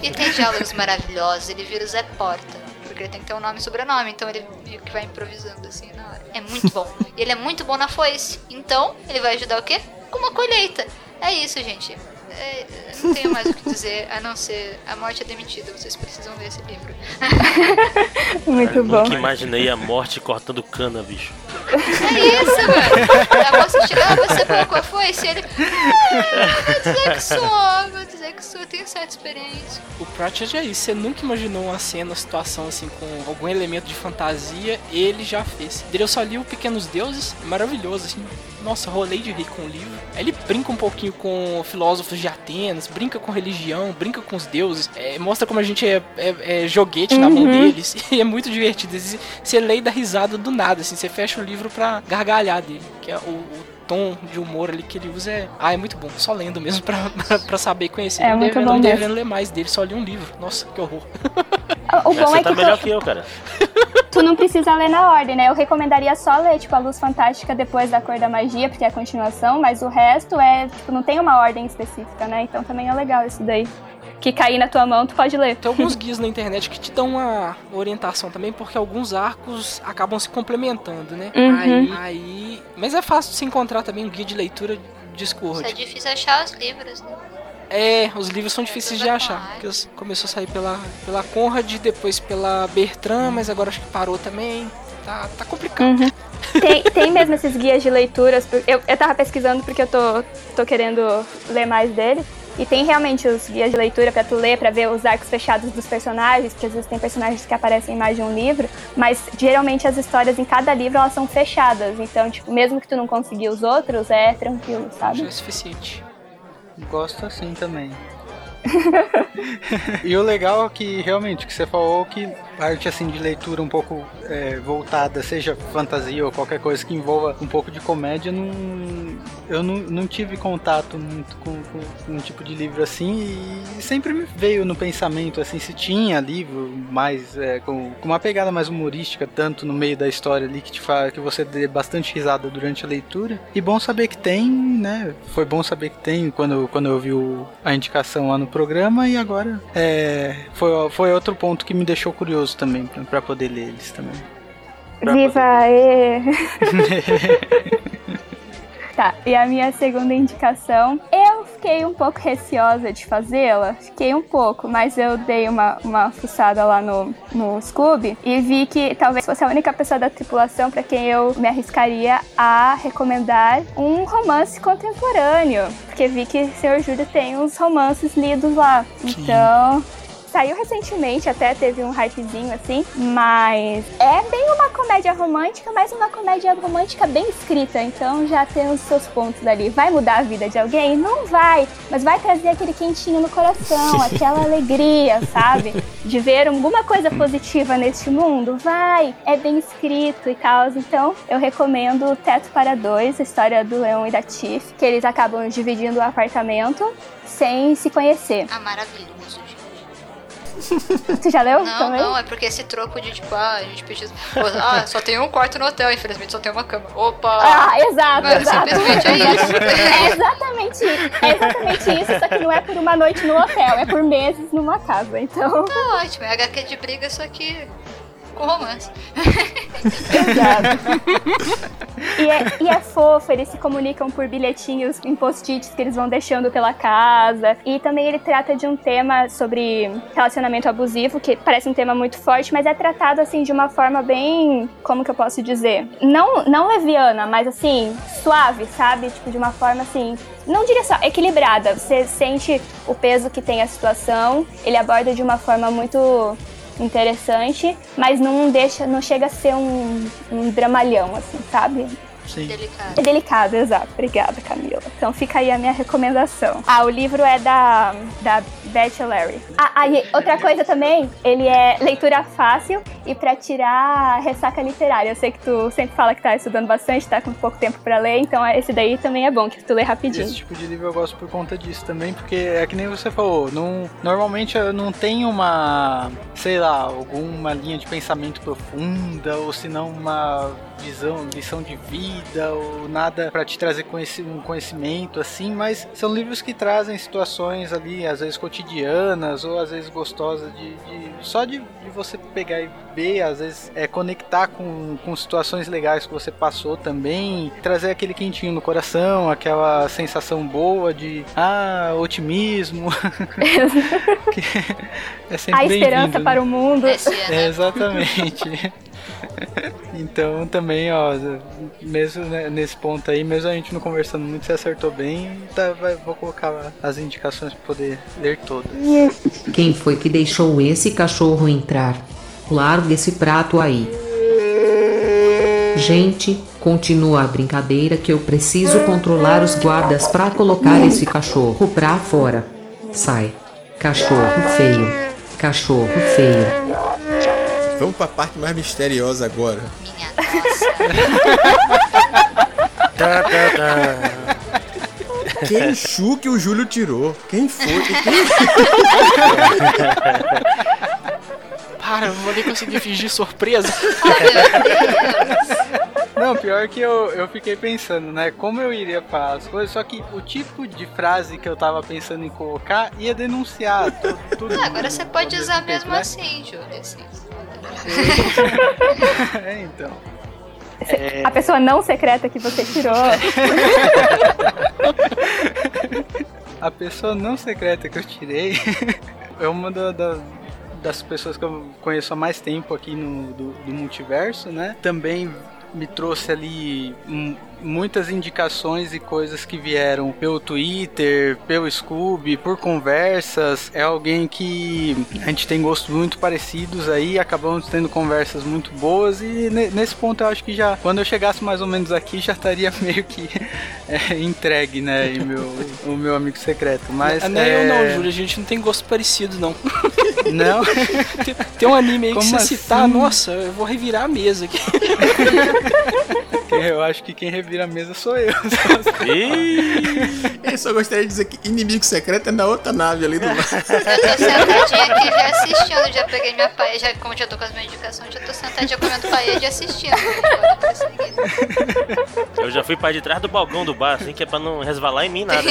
<laughs> e tem diálogos maravilhosos, ele vira o Zé Porta. Porque ele tem que ter um nome e sobrenome, então ele meio que vai improvisando assim na hora. É muito bom. E ele é muito bom na foice. Então, ele vai ajudar o quê? Com uma colheita. É isso, gente. É, eu não tenho mais o que dizer a não ser a morte é demitida. Vocês precisam ler esse livro. <laughs> Muito bom. Nunca imaginei a morte cortando cana, bicho. É isso, mano. A moça chega, ah, você pô, qual foi? Se ele. Ah, vou dizer que sou, vou dizer que sou, tenho certa experiência. O Pratchett é isso. Você nunca imaginou uma cena, uma situação assim com algum elemento de fantasia, ele já fez. Eu só li o Pequenos Deuses, maravilhoso, assim. Nossa, rolei de rir com o livro. Aí ele brinca um pouquinho com filósofos de Atenas, brinca com religião, brinca com os deuses, é, mostra como a gente é, é- é joguete na mão Uhum. deles. <laughs> E é muito divertido. Você- Você lê e dá risada do nada, assim. Você fecha o livro pra gargalhar dele. Que é o, o tom de humor ali que ele usa é. Ah, é muito bom. Só lendo mesmo pra, <laughs> pra, pra saber conhecer. É Não muito devendo, bom não devendo ler mais dele, só li um livro. Nossa, que horror. O bom Você é tá que melhor que eu, cara. <laughs> tu não precisa ler na ordem, né? Eu recomendaria só ler, tipo, a Luz Fantástica depois da Cor da Magia, porque é a continuação, mas o resto é, tipo, não tem uma ordem específica, né? Então também é legal isso daí. Que cair na tua mão, tu pode ler. Tem alguns guias na internet que te dão uma orientação também, porque alguns arcos acabam se complementando, né? Uhum. Aí, aí. Mas é fácil de se encontrar também um guia de leitura de Discord. Isso é difícil achar os livros, né? É, os livros são difíceis de achar. Porque começou a sair pela, pela Conrad, depois pela Bertrand, mas agora acho que parou também. Tá, tá complicado. Uhum. Tem, tem mesmo esses guias de leituras. Eu, eu tava pesquisando porque eu tô, tô querendo ler mais dele. E tem realmente os guias de leitura pra tu ler, pra ver os arcos fechados dos personagens, porque às vezes tem personagens que aparecem em mais de um livro, mas geralmente as histórias em cada livro elas são fechadas. Então, tipo, mesmo que tu não conseguir os outros, é tranquilo, Já sabe? é suficiente. Gosto assim também. <laughs> e o legal é que realmente que você falou que parte assim de leitura um pouco é, voltada, seja fantasia ou qualquer coisa que envolva um pouco de comédia, não, eu não, não tive contato muito com, com- um tipo de livro assim e sempre me veio no pensamento assim se tinha livro mais é, com, com uma pegada mais humorística tanto no meio da história ali que te faz que você dê bastante risada durante a leitura. E bom saber que tem né? Foi bom saber que tem quando, quando eu vi o- a indicação lá no programa e agora é, foi, foi outro ponto que me deixou curioso também pra- pra poder ler eles também Viva! E... <laughs> tá, e a minha segunda indicação, eu fiquei um pouco receosa de fazê-la, fiquei um pouco, mas eu dei uma, uma fuçada lá no, no Scooby e vi que talvez fosse a única pessoa da tripulação para quem eu me arriscaria a recomendar um romance contemporâneo, porque vi que o Sr. Júlio tem uns romances lidos lá, então saiu recentemente, até teve um hypezinho assim, mas é bem uma comédia romântica, mas uma comédia romântica bem escrita, então já tem os seus pontos ali. Vai mudar a vida de alguém? Não vai, mas vai trazer aquele quentinho no coração, aquela alegria, sabe? De ver alguma coisa positiva neste mundo? Vai, é bem escrito e tal. Então eu recomendo Teto para Dois, a história do Leão e da Tiff, que eles acabam dividindo o apartamento sem se conhecer. Ah, maravilhoso, Tu já leu Não, também? não, é porque esse troco de tipo, ah, a gente precisa. Pô, Ah, só tem um quarto no hotel, infelizmente só tem uma cama. Opa! Ah, exato, Mano, exato. simplesmente é isso. <laughs> É exatamente, é exatamente isso, só que não é por uma noite no hotel, é por meses numa casa, então. Tá ótimo, é HQ de briga, só que com romance. <laughs> E é, e é fofo, eles se comunicam por bilhetinhos em post-its que eles vão deixando pela casa. E também ele trata de um tema sobre relacionamento abusivo, que parece um tema muito forte, mas é tratado assim de uma forma bem. Como que eu posso dizer? Não, não leviana, mas assim, suave, sabe? Tipo, de uma forma assim. Não diria só, equilibrada. Você sente o peso que tem a situação, ele aborda de uma forma muito interessante, mas não deixa, não chega a ser um, um dramalhão, assim, sabe? Sim. Delicado. É delicado, exato. Obrigada, Camila. Então fica aí a minha recomendação. Ah, o livro é da, da Beth Larry. Ah, ah, e outra coisa também, ele é leitura fácil e pra tirar ressaca literária. Eu sei que tu sempre fala que tá estudando bastante, tá com pouco tempo pra ler, então esse daí também é bom, que tu lê rapidinho. Esse tipo de livro eu gosto por conta disso também, porque é que nem você falou, não, normalmente eu não tenho uma, sei lá, alguma linha de pensamento profunda, ou se não uma visão, lição de vida, ou nada pra te trazer conheci- um conhecimento assim, mas são livros que trazem situações ali, às vezes cotidianas, ou às vezes gostosas de, de- só de, de você pegar e ver, às vezes é conectar com, com situações legais que você passou também, trazer aquele quentinho no coração, aquela sensação boa de ah, otimismo. <laughs> Que é sempre a esperança bem-vindo, para né? o mundo. É, exatamente. <laughs> <laughs> Então também, ó, mesmo né, nesse ponto aí, mesmo a gente não conversando muito, você acertou bem, tá, vai- vou colocar as indicações para poder ler todas. Quem foi que deixou esse cachorro entrar? Larga esse prato aí. Gente, continua a brincadeira que eu preciso controlar os guardas pra colocar esse cachorro pra fora. Sai. Cachorro feio. Cachorro feio. Vamos pra parte mais misteriosa agora. Tá, tá, tá. Quem chu que o Júlio tirou? Quem foi? Quem... <laughs> Para, eu não vou nem conseguir fingir surpresa. Não, pior que eu, eu fiquei pensando, né? Como eu iria falar as coisas, só que o tipo de frase que eu tava pensando em colocar ia denunciar tu- tudo. Ah, agora você pode usar mesmo né? assim, Júlia. Assim. <laughs> é, então. A pessoa não secreta que você tirou. <laughs> A pessoa não secreta que eu tirei <laughs> é uma da- da- das pessoas que eu conheço há mais tempo aqui no do, do multiverso, né? Também me trouxe ali hum, muitas indicações e coisas que vieram pelo Twitter, pelo Scooby, por conversas. É alguém que a gente tem gostos muito parecidos aí, acabamos tendo conversas muito boas e ne- nesse ponto eu acho que já, quando eu chegasse mais ou menos aqui, já estaria <laughs> meio que é, entregue, né, e meu, o meu amigo secreto. Mas nem é... eu não, Júlia. A gente não tem gosto parecido, não. <laughs> Não? <laughs> tem, tem um anime aí que Como se citar, assim? nossa, eu vou revirar a mesa aqui. Eu acho que quem revira a mesa sou eu. Eu só gostaria de dizer que inimigo secreto é na outra nave ali do mar. Eu tô sentadinha aqui já assistindo, já peguei minha paella, já, como já tô com as minhas indicações, já tô sentadinha comendo paella e assistindo. Eu já fui pra de trás do balcão do bar, assim, que é pra não resvalar em mim nada. <laughs>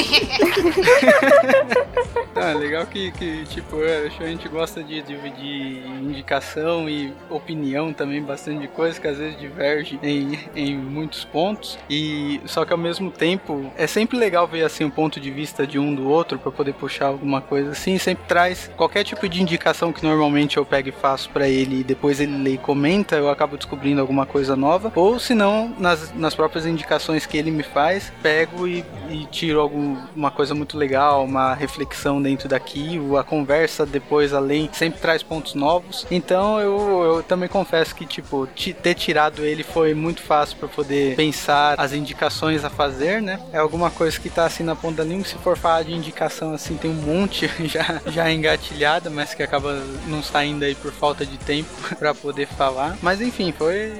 Ah, legal que, que tipo, que a gente gosta de dividir indicação e opinião também, bastante de coisas que às vezes diverge em, em muitos pontos e só que ao mesmo tempo é sempre legal ver assim o ponto de vista de um do outro para poder puxar alguma coisa assim, sempre traz qualquer tipo de indicação que normalmente eu pego e faço para ele e depois ele lê e comenta, eu acabo descobrindo alguma coisa nova, ou se não, nas, nas próprias indicações que ele me faz, pego e, e tiro alguma coisa muito legal, uma reflexão dentro daquilo, a conversa depois além sempre traz pontos novos. Então eu, eu também confesso que tipo ter tirado ele foi muito fácil para poder pensar as indicações a fazer, né? É alguma coisa que tá assim na ponta da língua. Se for falar de indicação assim, tem um monte <laughs> já já engatilhada, mas que acaba não saindo aí por falta de tempo <laughs> para poder falar. Mas enfim, foi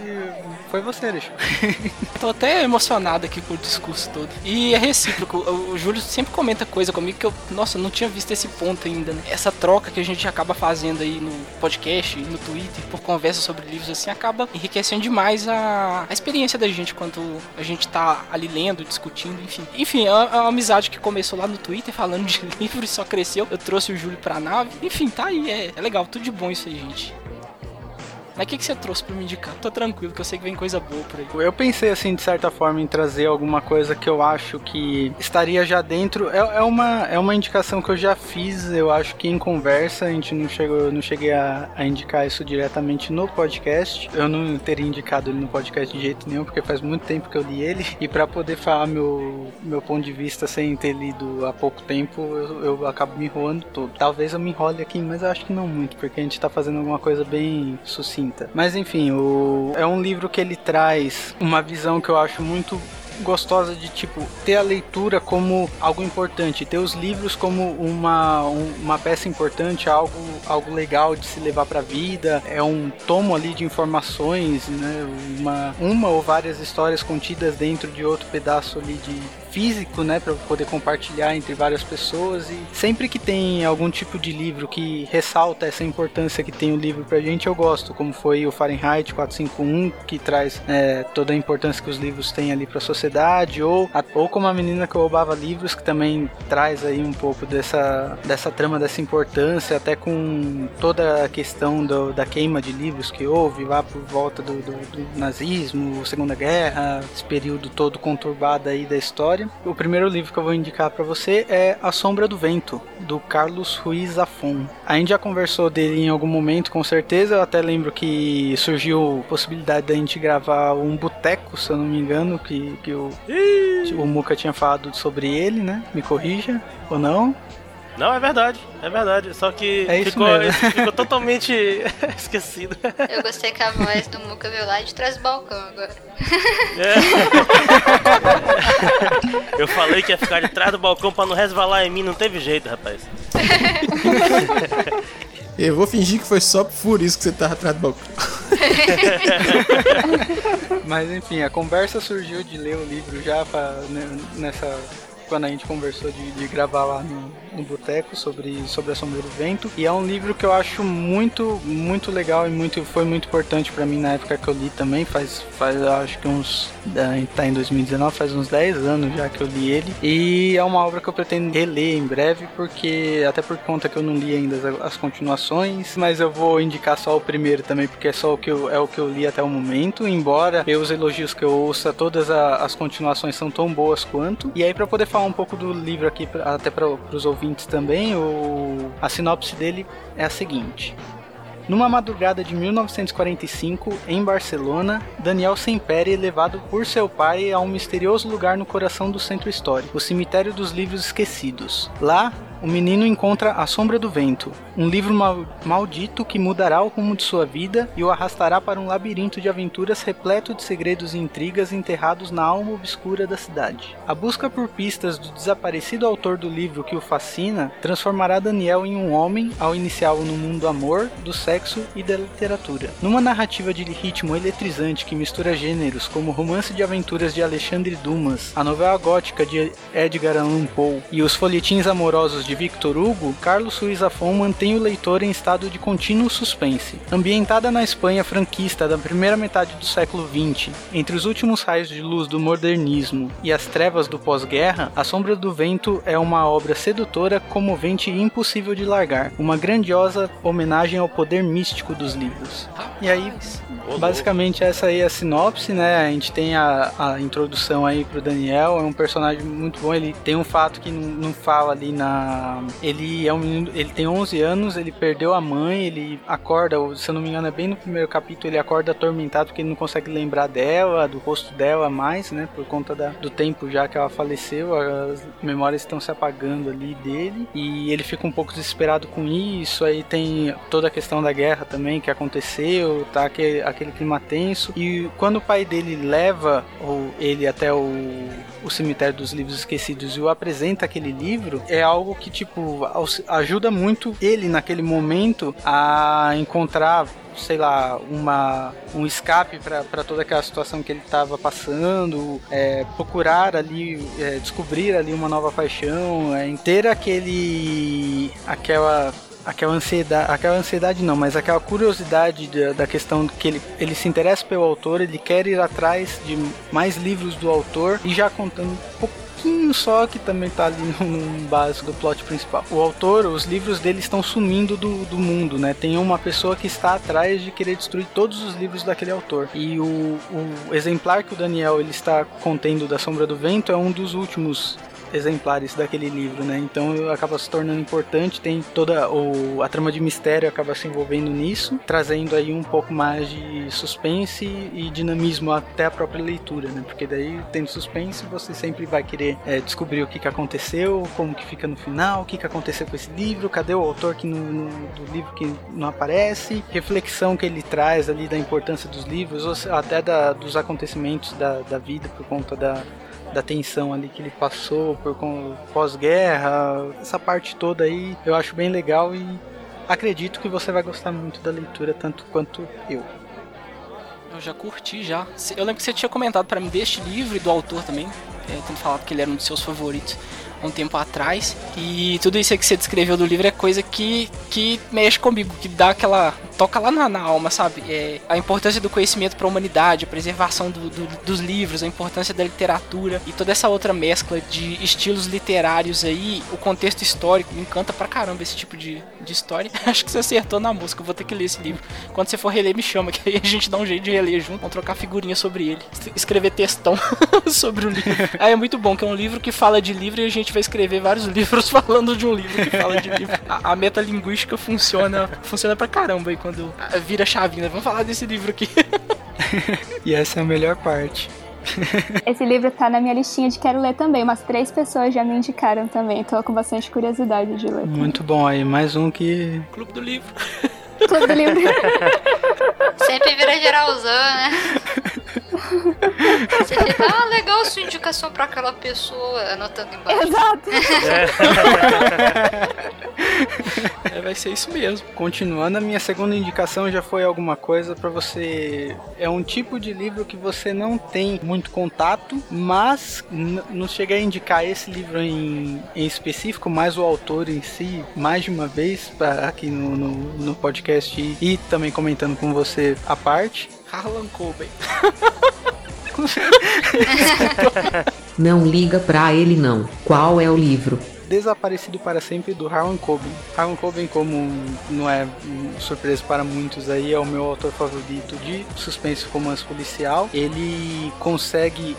foi você, Alex. <laughs> Tô até emocionado aqui com o discurso todo. E é recíproco. O Júlio sempre comenta coisa comigo que eu, nossa, não tinha visto esse ponto ainda, né? Essa troca que a gente acaba fazendo aí no podcast, no Twitter, por conversa sobre livros assim, acaba enriquecendo demais a, a experiência da gente quando a gente tá ali lendo, discutindo, enfim. Enfim, é uma, é amizade que começou lá no Twitter falando de <laughs> livros e só cresceu. Eu trouxe o Júlio pra nave. Enfim, tá aí, é, é legal, tudo de bom isso aí, gente. Mas o que, que você trouxe pra me indicar? Tô tranquilo, que eu sei que vem coisa boa por aí. Eu pensei, assim, de certa forma, em trazer alguma coisa que eu acho que estaria já dentro. É, é, uma, é uma indicação que eu já fiz, eu acho que em conversa. A gente não chegou, não cheguei a, a indicar isso diretamente no podcast. Eu não teria indicado ele no podcast de jeito nenhum, porque faz muito tempo que eu li ele. E para poder falar meu, meu ponto de vista sem ter lido há pouco tempo, eu, eu acabo me enrolando todo. Talvez eu me enrole aqui, mas eu acho que não muito, porque a gente tá fazendo alguma coisa bem sucinta. Mas enfim, o... é um livro que ele traz uma visão que eu acho muito gostosa de tipo ter a leitura como algo importante, ter os livros como uma, um, uma peça importante, algo, algo legal de se levar para a vida. É um tomo ali de informações, né? Uma, uma ou várias histórias contidas dentro de outro pedaço ali de físico, né, para poder compartilhar entre várias pessoas e sempre que tem algum tipo de livro que ressalta essa importância que tem o livro pra gente, eu gosto, como foi o Fahrenheit 451, que traz é, toda a importância que os livros têm ali para a sociedade, ou, ou como a menina que roubava livros, que também traz aí um pouco dessa, dessa trama, dessa importância, até com toda a questão do, da queima de livros que houve lá por volta do, do, do nazismo, Segunda Guerra, esse período todo conturbado aí da história O primeiro livro que eu vou indicar para você é A Sombra do Vento, do Carlos Ruiz Zafon. A gente já conversou dele em algum momento, com certeza. Eu até lembro que surgiu a possibilidade da gente gravar um boteco, se eu não me engano, que, que o, o Muca tinha falado sobre ele, né? Me corrija ou não. Não, é verdade, é verdade. Só que é ficou, ficou <laughs> totalmente <laughs> esquecido. Eu gostei que a voz do Muca veio lá de trás do balcão agora. É. <laughs> Eu falei que ia ficar de trás do balcão pra não resvalar em mim, não teve jeito, rapaz. Eu vou fingir que foi só por isso que você tava atrás do balcão. Mas enfim, a conversa surgiu de ler o livro já pra, né, nessa quando a gente conversou de, de gravar lá no, no boteco sobre, sobre a Sombra do Vento. E é um livro que eu acho muito, muito legal e muito, foi muito importante para mim na época que eu li também. Faz, faz acho que uns. Gente tá em 2019, faz uns 10 anos já que eu li ele. E é uma obra que eu pretendo reler em breve, porque até por conta que eu não li ainda as, as continuações, mas eu vou indicar só o primeiro também, porque é só o que eu, é o que eu li até o momento. Embora os elogios que eu ouça, todas a, as continuações são tão boas quanto. E aí, para poder falar um pouco do livro aqui, até para os ouvintes também. O, a sinopse dele é a seguinte. Numa madrugada de 1945, em Barcelona, Daniel Sempere é levado por seu pai a um misterioso lugar no coração do centro histórico, o Cemitério dos Livros Esquecidos. Lá, o menino encontra A Sombra do Vento, um livro mal maldito que mudará o rumo de sua vida e o arrastará para um labirinto de aventuras repleto de segredos e intrigas enterrados na alma obscura da cidade. A busca por pistas do desaparecido autor do livro que o fascina transformará Daniel em um homem ao iniciá-lo no mundo do amor, do sexo e da literatura. Numa narrativa de ritmo eletrizante que mistura gêneros como o romance de aventuras de Alexandre Dumas, a novela gótica de Edgar Allan Poe e os folhetins amorosos de Victor Hugo, Carlos Ruiz Zafón mantém o leitor em estado de contínuo suspense. Ambientada na Espanha franquista da primeira metade do século XX, entre os últimos raios de luz do modernismo e as trevas do pós-guerra, A Sombra do Vento é uma obra sedutora, comovente e impossível de largar, uma grandiosa homenagem ao poder místico dos livros. E aí, basicamente essa aí é a sinopse, né? A gente tem a, a introdução aí pro Daniel, é um personagem muito bom, ele tem um fato que não, não fala ali na... Ele é um menino, ele tem 11 anos, ele perdeu a mãe, ele acorda, se eu não me engano é bem no primeiro capítulo, ele acorda atormentado porque ele não consegue lembrar dela, do rosto dela mais, né? Por conta da, do tempo já que ela faleceu, as memórias estão se apagando ali dele, e ele fica um pouco desesperado com isso, aí tem toda a questão da guerra também que aconteceu, tá aquele, aquele clima tenso, e quando o pai dele leva o, ele até o, o cemitério dos livros esquecidos e o apresenta aquele livro, é algo que, tipo, ajuda muito ele naquele momento a encontrar sei lá, uma, um escape para toda aquela situação que ele estava passando, é, procurar ali, é, descobrir ali uma nova paixão, é, ter aquele, aquela aquela ansiedade, aquela ansiedade não, mas aquela curiosidade da, da questão que ele, ele se interessa pelo autor, ele quer ir atrás de mais livros do autor e já contando um pouquinho só que também tá ali <laughs> no, básico do plot principal. O autor, os livros dele estão sumindo do, do mundo, né? Tem uma pessoa que está atrás de querer destruir todos os livros daquele autor. E o, o exemplar que o Daniel ele está contendo da Sombra do Vento é um dos últimos exemplares daquele livro, né? Então acaba se tornando importante, tem toda o, a trama de mistério acaba se envolvendo nisso, trazendo aí um pouco mais de suspense e dinamismo até a própria leitura, né? Porque daí tendo suspense você sempre vai querer é, descobrir o que, que aconteceu, como que fica no final, o que, que aconteceu com esse livro, cadê o autor que no, no, do livro que não aparece, reflexão que ele traz ali da importância dos livros, ou até da, dos acontecimentos da, da vida por conta da da tensão ali que ele passou por pós-guerra, essa parte toda aí eu acho bem legal e acredito que você vai gostar muito da leitura tanto quanto eu. Eu já curti já. Eu lembro que você tinha comentado para mim deste livro e do autor também, é, tendo falado que ele era um dos seus favoritos um tempo atrás. E tudo isso que você descreveu do livro é coisa que, que mexe comigo, que dá aquela. toca lá na, na alma, sabe? É, a importância do conhecimento para a humanidade, a preservação do, do, dos livros, a importância da literatura e toda essa outra mescla de estilos literários aí, o contexto histórico. Me encanta pra caramba esse tipo de, de história. <laughs> Acho que você acertou na música, eu vou ter que ler esse livro. Quando você for reler, me chama, que aí a gente dá um jeito de reler junto, vamos trocar figurinha sobre ele, escrever textão <laughs> sobre o livro. <laughs> Aí é muito bom, que é um livro que fala de livro e a gente vai escrever vários livros <laughs> falando de um livro que fala de livro. A, a metalinguística funciona, funciona pra caramba aí quando vira chavinha. Vamos falar desse livro aqui. <laughs> e essa é a melhor parte. <laughs> Esse livro tá na minha listinha de quero ler também. Umas três pessoas já me indicaram também. Tô com bastante curiosidade de ler. Muito bom aí, mais um que. Clube do livro. Clube do livro. Sempre vira geralzão, né? Ah, legal sua indicação pra aquela pessoa, anotando embaixo. Exato. <laughs> É, vai ser isso mesmo. Continuando, a minha segunda indicação já foi alguma coisa para você. É um tipo de livro que você não tem muito contato, mas não chega a indicar esse livro em, em específico, mas o autor em si, mais de uma vez, pra, aqui no, no, no podcast e, e também comentando com você a parte. Harlan Coben. <laughs> <laughs> Não liga pra ele não. Qual é o livro? Desaparecido para Sempre do Harlan Coben. Harlan Coben, como não é surpresa para muitos aí, é o meu autor favorito de suspense romance policial. Ele consegue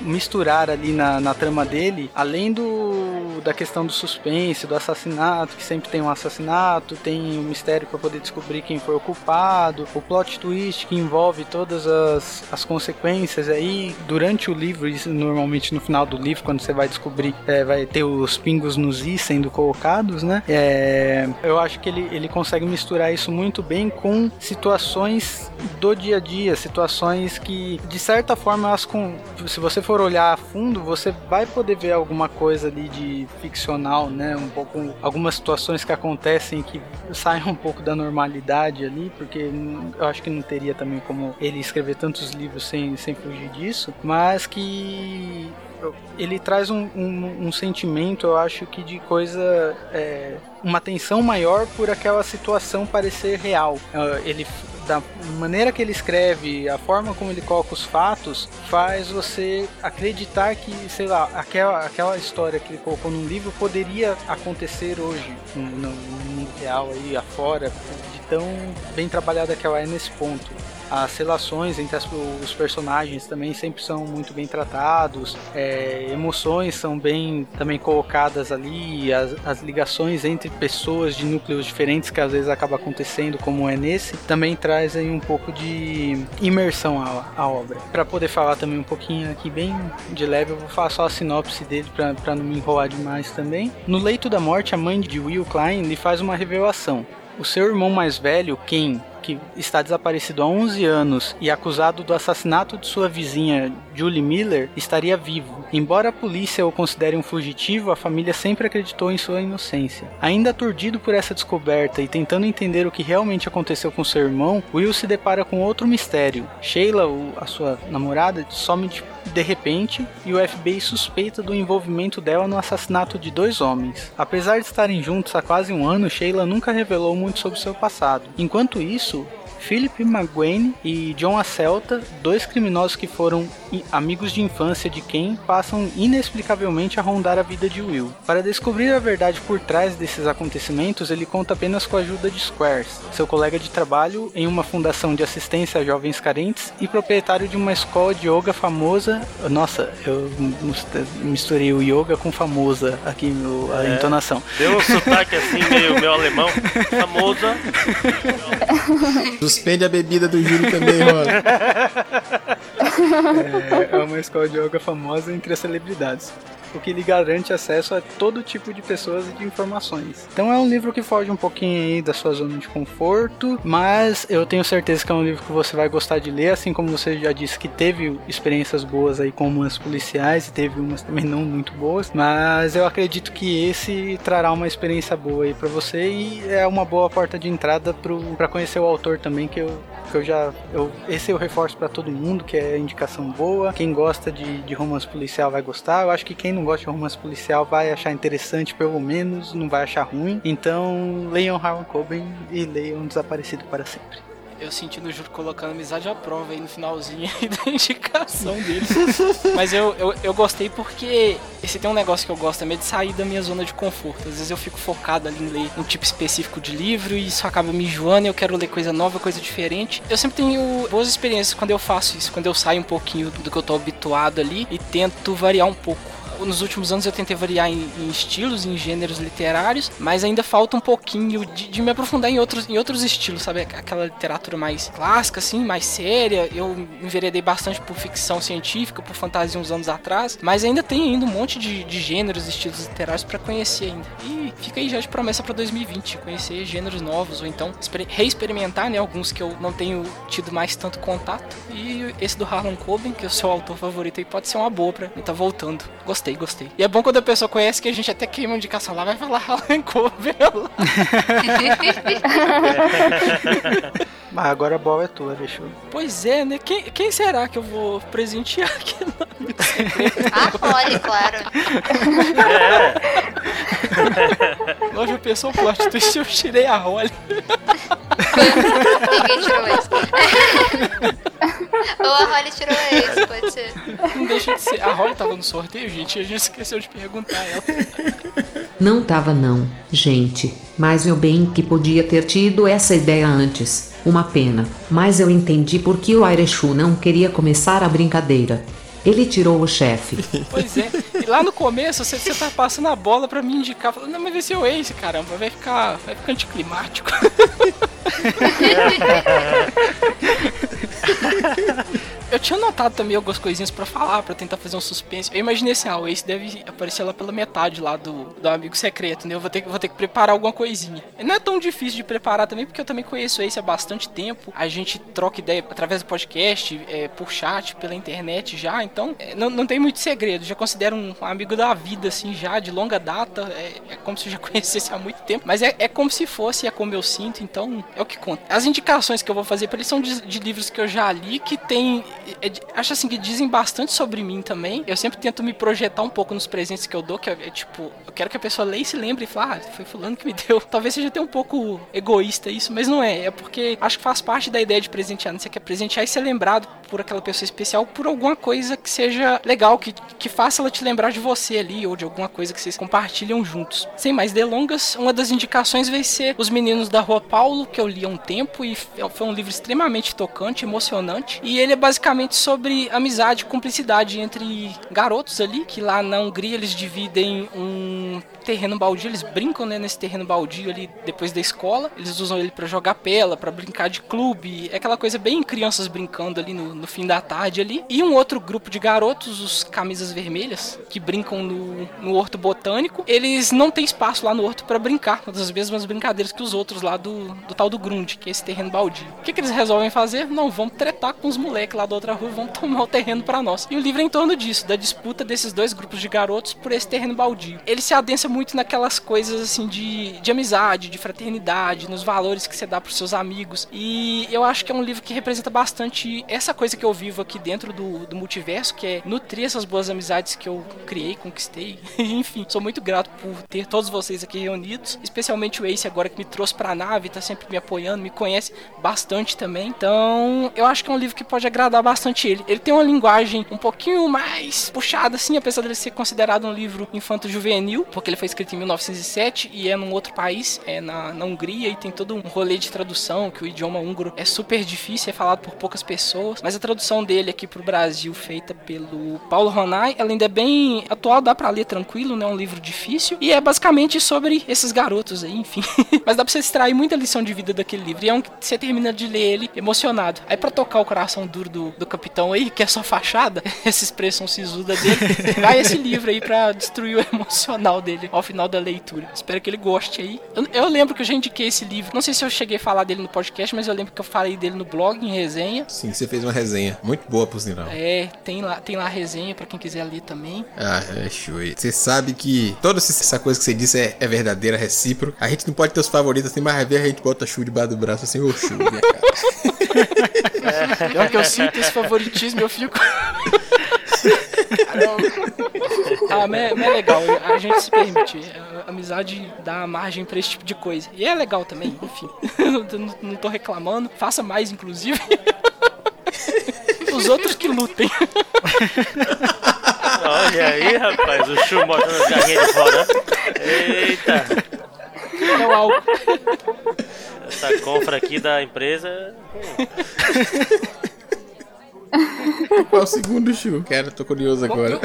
misturar ali na, na trama dele, além do da questão do suspense, do assassinato, que sempre tem um assassinato, tem um mistério para poder descobrir quem foi o culpado, o plot twist que envolve todas as, as consequências aí durante o livro, normalmente no final do livro, quando você vai descobrir, é, vai ter os pingos nos i sendo colocados, né? É, eu acho que ele, ele consegue misturar isso muito bem com situações do dia a dia, situações que de certa forma elas com se você for olhar a fundo, você vai poder ver alguma coisa ali de ficcional, né? Um pouco algumas situações que acontecem que saem um pouco da normalidade ali, porque eu acho que não teria também como ele escrever tantos livros sem, sem fugir disso, mas que eu- ele traz um, um, um sentimento, eu acho que de coisa. é, uma tensão maior por aquela situação parecer real. Ah, Ele. Da maneira que ele escreve, a forma como ele coloca os fatos, faz você acreditar que, sei lá, aquela, aquela história que ele colocou num livro poderia acontecer hoje, no, no mundo real aí afora, de tão bem trabalhada que ela é nesse ponto. As relações entre as- os personagens também sempre são muito bem tratados, é, emoções são bem também colocadas ali, as, as ligações entre pessoas de núcleos diferentes que às vezes acaba acontecendo, como é nesse, também traz aí um pouco de imersão à, à obra. Para poder falar também um pouquinho aqui bem de leve, eu vou falar só a sinopse dele para não me enrolar demais também. No leito da morte, a mãe de Will Klein lhe faz uma revelação. O seu irmão mais velho, Ken, que está desaparecido há 11 anos e acusado do assassinato de sua vizinha Julie Miller, estaria vivo. Embora a polícia o considere um fugitivo, a família sempre acreditou em sua inocência. Ainda aturdido por essa descoberta e tentando entender o que realmente aconteceu com seu irmão, Will se depara com outro mistério. Sheila, a sua namorada, some de de repente, e o FBI suspeita do envolvimento dela no assassinato de dois homens. Apesar de estarem juntos há quase um ano, Sheila nunca revelou muito sobre seu passado. Enquanto isso, Philip McGuane e John Acelta, dois criminosos que foram amigos de infância de Ken, passam inexplicavelmente a rondar a vida de Will. Para descobrir a verdade por trás desses acontecimentos, ele conta apenas com a ajuda de Squares, seu colega de trabalho em uma fundação de assistência a jovens carentes e proprietário de uma escola de yoga famosa. Nossa, eu misturei o yoga com famosa aqui no- a É. entonação. Deu um sotaque assim, meio, meio alemão. Famosa. <laughs> Suspende a bebida do Júlio também, mano. <laughs> É, é uma escola de yoga famosa entre as celebridades. O que lhe garante acesso a todo tipo de pessoas e de informações. Então é um livro que foge um pouquinho aí da sua zona de conforto, mas eu tenho certeza que é um livro que você vai gostar de ler, assim como você já disse que teve experiências boas aí com umas policiais e teve umas também não muito boas, mas eu acredito que esse trará uma experiência boa aí pra você e é uma boa porta de entrada para conhecer o autor também que eu que eu já. Eu, esse eu reforço pra todo mundo, que é indicação boa. Quem gosta de, de romance policial vai gostar. Eu acho que quem não gosta de romance policial vai achar interessante, pelo menos, não vai achar ruim. Então, leiam Harlan Coben e leiam Desaparecido para Sempre. Eu senti no Juro colocando amizade à prova aí no finalzinho <laughs> aí da indicação dele. Mas eu, eu, eu gostei porque esse tem um negócio que eu gosto também de sair da minha zona de conforto. Às vezes eu fico focado ali em ler um tipo específico de livro e isso acaba me enjoando eu quero ler coisa nova, coisa diferente. Eu sempre tenho boas experiências quando eu faço isso, quando eu saio um pouquinho do que eu tô habituado ali e tento variar um pouco nos últimos anos eu tentei variar em, em estilos, em gêneros literários, mas ainda falta um pouquinho de, de me aprofundar em outros, em outros estilos, sabe? Aquela literatura mais clássica, assim, mais séria. Eu enveredei bastante por ficção científica, por fantasia uns anos atrás, mas ainda tem ainda um monte de, de gêneros, estilos literários para conhecer ainda. E fica aí já de promessa para 2020, conhecer gêneros novos, ou então exper- reexperimentar, né? Alguns que eu não tenho tido mais tanto contato. E esse do Harlan Coben, que é o seu autor favorito aí, pode ser uma boa pra mim tá voltando. Gostei, gostei. E é bom quando a pessoa conhece que a gente até queima indicação lá, vai falar <laughs> Harlan Coben lá. <laughs> Mas agora a bola é tua, deixa eu. Pois é, né? Quem, quem será que eu vou presentear aqui no amigo secreto? Ah, olha, claro. Hoje eu pensou o plot twist eu tirei a Holly. Ninguém tirou esse. <laughs> Ou a Holly tirou esse, pode ser. Não deixa de ser. A Holly tava no sorteio, gente, e a gente esqueceu de perguntar a ela. Não tava não, gente, mas eu bem que podia ter tido essa ideia antes. Uma pena, mas eu entendi por que o Airechu não queria começar a brincadeira. Ele tirou o chefe. <laughs> Pois é. E lá no começo você, você tá passando a bola pra me indicar. Falando, não, mas vai ser o Ace, caramba. Vai ficar, vai ficar anticlimático. <laughs> <laughs> Eu tinha notado também algumas coisinhas pra falar, pra tentar fazer um suspense. Eu imaginei assim, ah, o Ace deve aparecer lá pela metade lá do, do amigo secreto, né? Eu vou ter, vou ter que preparar alguma coisinha. Não é tão difícil de preparar também, porque eu também conheço o Ace há bastante tempo. A gente troca ideia através do podcast, é, por chat, pela internet já. Então, é, não, não tem muito segredo. Já considero um amigo da vida, assim, já, de longa data. É, é como se eu já <laughs> conhecesse há muito tempo. Mas é, é como se fosse, é como eu sinto, então é o que conta. As indicações que eu vou fazer pra eles são de, de livros que eu já li, que tem é acho assim que dizem bastante sobre mim também. Eu sempre tento me projetar um pouco nos presentes que eu dou, que é, é tipo, eu quero que a pessoa leia e se lembre e fale, ah, foi fulano que me <laughs> deu. Talvez seja até um pouco egoísta isso, mas não é. É porque acho que faz parte da ideia de presentear. né? Você quer presentear e ser lembrado por aquela pessoa especial por alguma coisa que seja legal, que, que faça ela te lembrar de você ali, ou de alguma coisa que vocês compartilham juntos. Sem mais delongas, uma das indicações vai ser Os Meninos da Rua Paulo, que eu li há um tempo e f- foi um livro extremamente tocante, emocionante. E ele é basicamente sobre amizade e cumplicidade entre garotos ali, que lá na Hungria eles dividem um terreno baldio, eles brincam né, nesse terreno baldio ali depois da escola. Eles usam ele pra jogar pela, pra brincar de clube, é aquela coisa bem crianças brincando ali no, no fim da tarde ali. E um outro grupo de garotos, os camisas vermelhas, que brincam no, no horto botânico, eles não têm espaço lá no horto pra brincar, uma das mesmas brincadeiras que os outros lá do, do tal do Grund, que é esse terreno baldio. O que, que eles resolvem fazer? Não, vamos tretar com os moleques lá da outra rua, vamos tomar o terreno pra nós. E o livro é em torno disso, da disputa desses dois grupos de garotos por esse terreno baldio. Ele se adensa muito naquelas coisas assim de, de amizade, de fraternidade, nos valores que você dá pros seus amigos. E eu acho que é um livro que representa bastante essa coisa que eu vivo aqui dentro do, do multiverso, que é nutrir essas boas amizades que eu criei, conquistei. <laughs> Enfim, sou muito grato por ter todos vocês aqui reunidos, especialmente o Ace agora que me trouxe pra nave, tá sempre me apoiando, me conhece bastante também. Então, eu acho que é um livro que pode agradar bastante ele. Ele tem uma linguagem um pouquinho mais puxada, assim, apesar dele ser considerado um livro infanto-juvenil, porque ele foi escrito em 1907 e é num outro país, é na, na Hungria, e tem todo um rolê de tradução, que o idioma húngaro é super difícil, é falado por poucas pessoas, mas a tradução dele aqui pro Brasil, feita pelo Paulo Ronai, ela ainda é bem atual, dá pra ler tranquilo, não é um livro difícil, e é basicamente sobre esses garotos aí, enfim. <laughs> mas dá pra você extrair muita lição de vida daquele livro, e é um que você termina de ler ele emocionado. Aí pra tocar o coração duro do, do capitão aí, que é só fachada, <laughs> essa expressão sisuda dele, vai esse livro aí pra destruir o emocional dele ao final da leitura. Espero que ele goste aí. Eu, eu lembro que eu já indiquei esse livro, não sei se eu cheguei a falar dele no podcast, mas eu lembro que eu falei dele no blog, em resenha. Sim, você fez uma resenha muito boa, por sinal. É, tem lá, tem lá a resenha pra quem quiser ler também. Ah, é show. aí. Você sabe que toda essa coisa que você disse é, é verdadeira, recíproca. A gente não pode ter os favoritos assim, mas às vezes a gente bota Shu debaixo do braço assim, ô Shu, minha cara. <laughs> Pior que eu sinto esse favoritismo, eu fico. ah, mas é, mas é legal, a gente se permite. A amizade dá margem pra esse tipo de coisa. E é legal também, enfim. <laughs> Não, não tô reclamando. Faça mais, inclusive. Os outros que lutem. Olha aí, rapaz, o Chu botando as garrinhas de fora. Eita, É o álcool. essa compra aqui da empresa. <laughs> <laughs> Qual é o segundo Shu? Quero, tô curioso agora.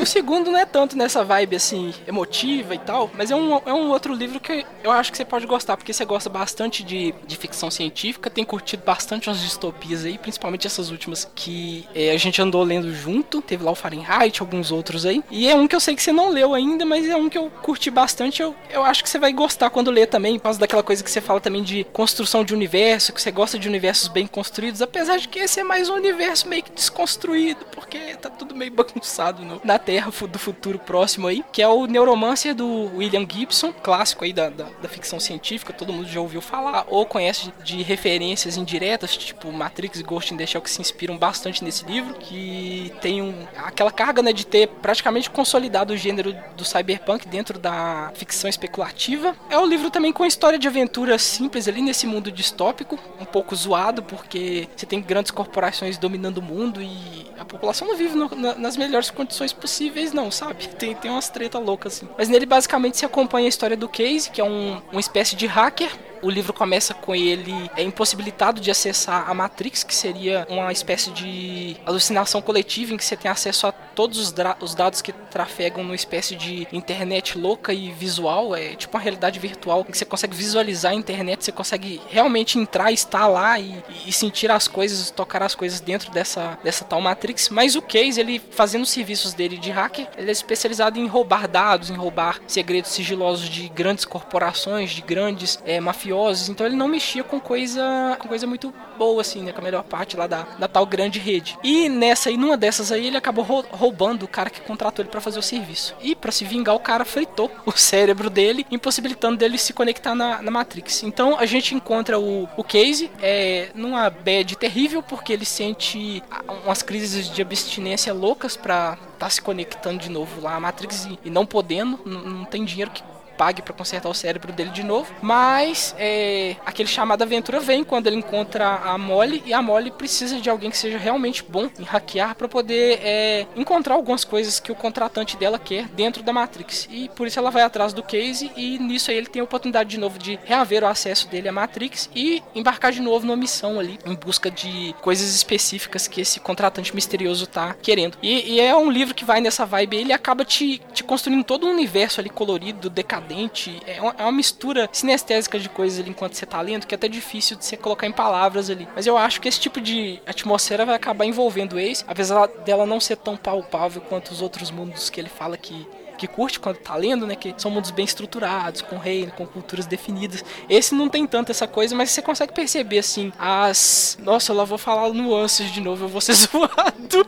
O segundo não é tanto nessa vibe assim, emotiva e tal, mas é um, é um outro livro que eu acho que você pode gostar, porque você gosta bastante de, de ficção científica, tem curtido bastante umas distopias aí, principalmente essas últimas que é, a gente andou lendo junto. Teve lá o Fahrenheit, alguns outros aí. E é um que eu sei que você não leu ainda, mas é um que eu curti bastante. Eu, eu acho que você vai gostar quando ler também, por causa daquela coisa que você fala também de construção de universo, que você gosta de universos bem construídos, apesar de que esse é mais um universo meio que desconstruído, porque tá tudo meio bagunçado no- na Terra do futuro próximo aí, que é o Neuromancer do William Gibson, clássico aí da, da, da ficção científica, todo mundo já ouviu falar, ou conhece de, de referências indiretas, tipo Matrix e Ghost in the Shell, que se inspiram bastante nesse livro, que tem um, aquela carga né, de ter praticamente consolidado o gênero do cyberpunk dentro da ficção especulativa. É um livro também com história de aventura simples ali nesse mundo distópico, um pouco zoado, porque você tem grandes corporações dominando o mundo e a população não vive no- na- nas melhores condições possíveis, não, sabe? <laughs> Tem, tem umas treta loucas assim. Mas nele basicamente se acompanha a história do Case, que é um, uma espécie de hacker. O livro começa com ele é impossibilitado de acessar a Matrix, que seria uma espécie de alucinação coletiva em que você tem acesso a todos os, os dados que trafegam numa espécie de internet louca e visual, é tipo uma realidade virtual em que você consegue visualizar a internet, você consegue realmente entrar, estar lá e, e sentir as coisas, tocar as coisas dentro dessa, dessa tal Matrix. Mas o Case, ele fazendo os serviços dele de hacker, ele é especializado em roubar dados, em roubar segredos sigilosos de grandes corporações, de grandes é, mafiosos mafiosos, então ele não mexia com coisa, com coisa muito boa, assim, né? Com a melhor parte lá da, da tal grande rede. E nessa aí, numa dessas aí, ele acabou roubando o cara que contratou ele para fazer o serviço. E para se vingar, o cara fritou <laughs> o cérebro dele, impossibilitando dele se conectar na, na Matrix. Então a gente encontra o, o Casey é, numa bad terrível, porque ele sente umas crises de abstinência loucas pra tá se conectando de novo lá à Matrix e, e não podendo, não tem dinheiro que pague para consertar o cérebro dele de novo. Mas é, aquele chamado aventura vem quando ele encontra a Molly e a Molly precisa de alguém que seja realmente bom em hackear para poder é, encontrar algumas coisas que o contratante dela quer dentro da Matrix. E por isso ela vai atrás do Case e nisso aí ele tem a oportunidade de novo de reaver o acesso dele à Matrix e embarcar de novo numa missão ali em busca de coisas específicas que esse contratante misterioso tá querendo. E, e é um livro que vai nessa vibe, ele acaba te, te construindo todo um universo ali colorido, decadente decadente. É uma, é uma mistura sinestésica de coisas ali enquanto você tá lendo que é até difícil de você colocar em palavras ali. Mas eu acho que esse tipo de atmosfera vai acabar envolvendo o Ace, apesar dela não ser tão palpável quanto os outros mundos que ele fala que que curte quando tá lendo, né? Que são mundos bem estruturados, com reino, com culturas definidas. Esse não tem tanto essa coisa, mas você consegue perceber, assim, as. Nossa, eu lá vou falar nuances de novo, eu vou ser <laughs> zoado.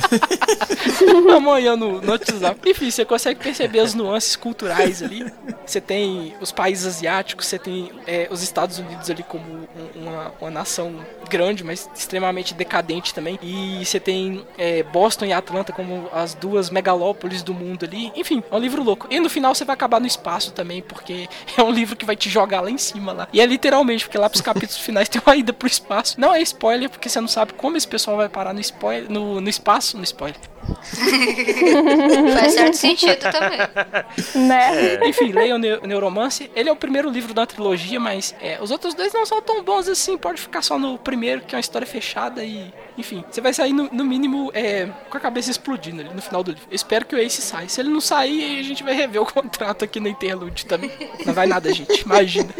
<laughs> Amanhã no, no WhatsApp. Enfim, você consegue perceber as nuances culturais ali. Você tem os países asiáticos, você tem é, os Estados Unidos ali como uma, uma nação grande, mas extremamente decadente também. E você tem é, Boston e Atlanta como as duas megalópolis do mundo ali. Enfim, é um livro louco. E no final você vai acabar no espaço também, porque <laughs> é um livro que vai te jogar lá em cima lá. E é literalmente, porque lá pros capítulos finais tem uma ida pro espaço. Não é spoiler, porque você não sabe como esse pessoal vai parar no spoiler, no, no espaço, no spoiler. <laughs> Faz certo sentido também. Né? É. Enfim, leia o Neuromance. Ele é o primeiro livro da trilogia, mas é, os outros dois não são tão bons assim. Pode ficar só no primeiro, que é uma história fechada e. Enfim, você vai sair no, no mínimo é, com a cabeça explodindo ali no final do livro. Eu espero que o Ace saia. Se ele não sair, a gente vai rever o <laughs> contrato aqui no Interlude também. Não vai nada, gente. Imagina.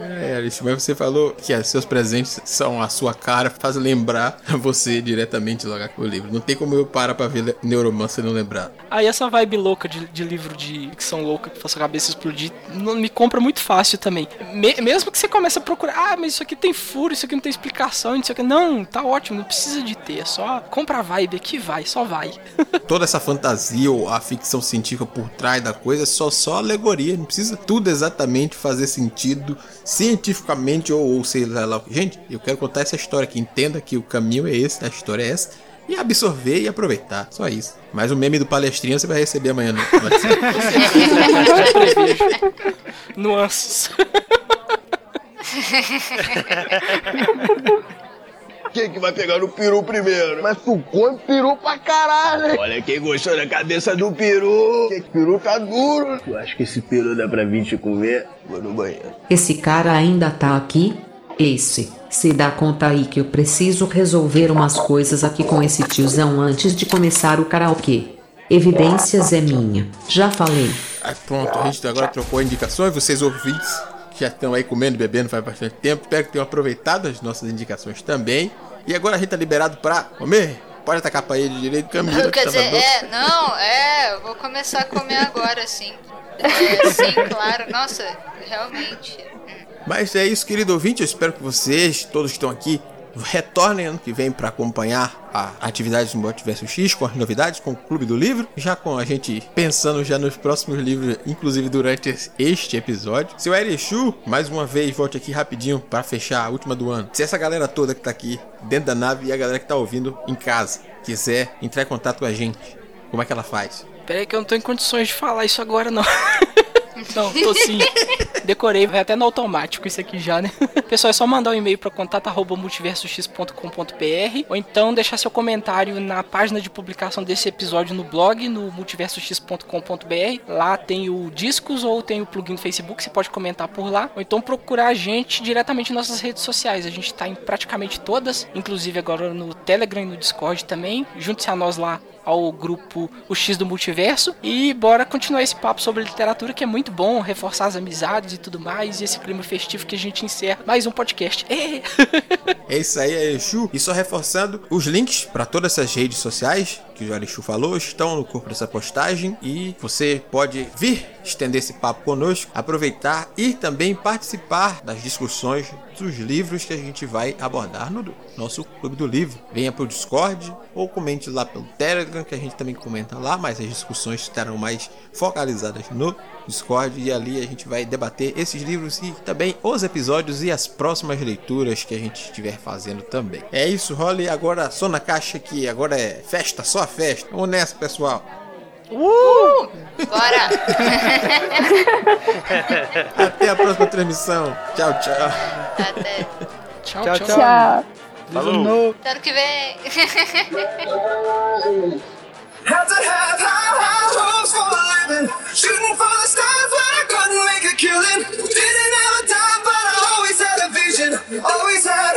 É, Alice, mas você falou que os seus presentes são a sua cara, faz lembrar <laughs> você diretamente logo com o livro. Não tem como eu parar pra ver Neuromancer e não lembrar. Aí essa vibe louca de, de livro de são louca, que faz a cabeça explodir, não, me compra muito fácil também. Me, mesmo que você comece a procurar, ah, mas isso aqui tem furo, isso aqui não tem explicação, isso aqui. Não, tá ótimo, não precisa de ter. É só compra a vibe aqui vai, só vai. <laughs> Toda essa fantasia ou a ficção científica por trás da coisa é só, só alegoria. Não precisa tudo exatamente fazer sentido cientificamente ou, ou sei lá. Gente, eu quero contar essa história aqui. Entenda que o caminho é esse, a história é essa. E absorver e aproveitar. Só isso. Mas o meme do palestrinha você vai receber amanhã no <laughs> Nuances. Quem que vai pegar no peru primeiro? Mas tu come peru pra caralho, hein? Olha quem gostou da cabeça do peru. Que peru tá duro. Tu acha que esse peru dá pra vir te comer? Vou no banheiro. Esse cara ainda tá aqui? Esse. Se dá conta aí que eu preciso resolver umas coisas aqui com esse tiozão antes de começar o karaokê. Evidências é minha. Já falei. Aí pronto, a gente agora trocou indicações, vocês ouvintes já estão aí comendo e bebendo faz bastante tempo. Espero que tenham aproveitado as nossas indicações também. E agora a gente tá liberado pra comer. Pode atacar pra ele direito, Camila. <laughs> Quer dizer, é, não, é, eu vou começar a comer agora, sim. É, sim, claro, nossa, realmente. Mas é isso, querido ouvinte. Eu espero que vocês, todos que estão aqui, retornem ano que vem para acompanhar a atividade do Multiverso X com as novidades, com o Clube do Livro, já com a gente pensando já nos próximos livros, inclusive durante este episódio. Seu Erechu, mais uma vez, volte aqui rapidinho para fechar a última do ano. Se essa galera toda que tá aqui dentro da nave e a galera que tá ouvindo em casa quiser entrar em contato com a gente, como é que ela faz? Peraí que eu não tô em condições de falar isso agora não. <laughs> Não, tô sim. Decorei, vai até no automático isso aqui já, né? <laughs> Pessoal, é só mandar um e-mail para contato@multiversox.com.br ou então deixar seu comentário na página de publicação desse episódio no blog, no multiversox.com.br. Lá tem o discos ou tem o plugin do Facebook, você pode comentar por lá, ou então procurar a gente diretamente em nossas redes sociais. A gente tá em praticamente todas, inclusive agora no Telegram e no Discord também. Junte-se a nós lá ao grupo O X do Multiverso e bora continuar esse papo sobre literatura que é muito bom, reforçar as amizades e tudo mais, e esse clima festivo que a gente encerra mais um podcast. É, é isso aí, é Exu. E só reforçando os links para todas essas redes sociais que o Jarichu falou estão no corpo dessa postagem e você pode vir estender esse papo conosco, aproveitar e também participar das discussões dos livros que a gente vai abordar no nosso Clube do Livro. Venha para o Discord ou comente lá pelo Telegram, que a gente também comenta lá, mas as discussões estarão mais focalizadas no Discord e ali a gente vai debater esses livros e também os episódios e as próximas leituras que a gente estiver fazendo também. É isso, Holly. Agora só na caixa que agora é festa, só festa. Vamos nessa, pessoal. Uh! Bora! <laughs> Até a próxima transmissão. Tchau, tchau. Até. Tchau, Tchau, tchau. tchau. Tchau. Falou! Até ano que vem. <laughs> Had to have high, high hopes for living. Shooting for the stars, but I couldn't make a killing. Didn't have a dime, but I always had a vision. Always had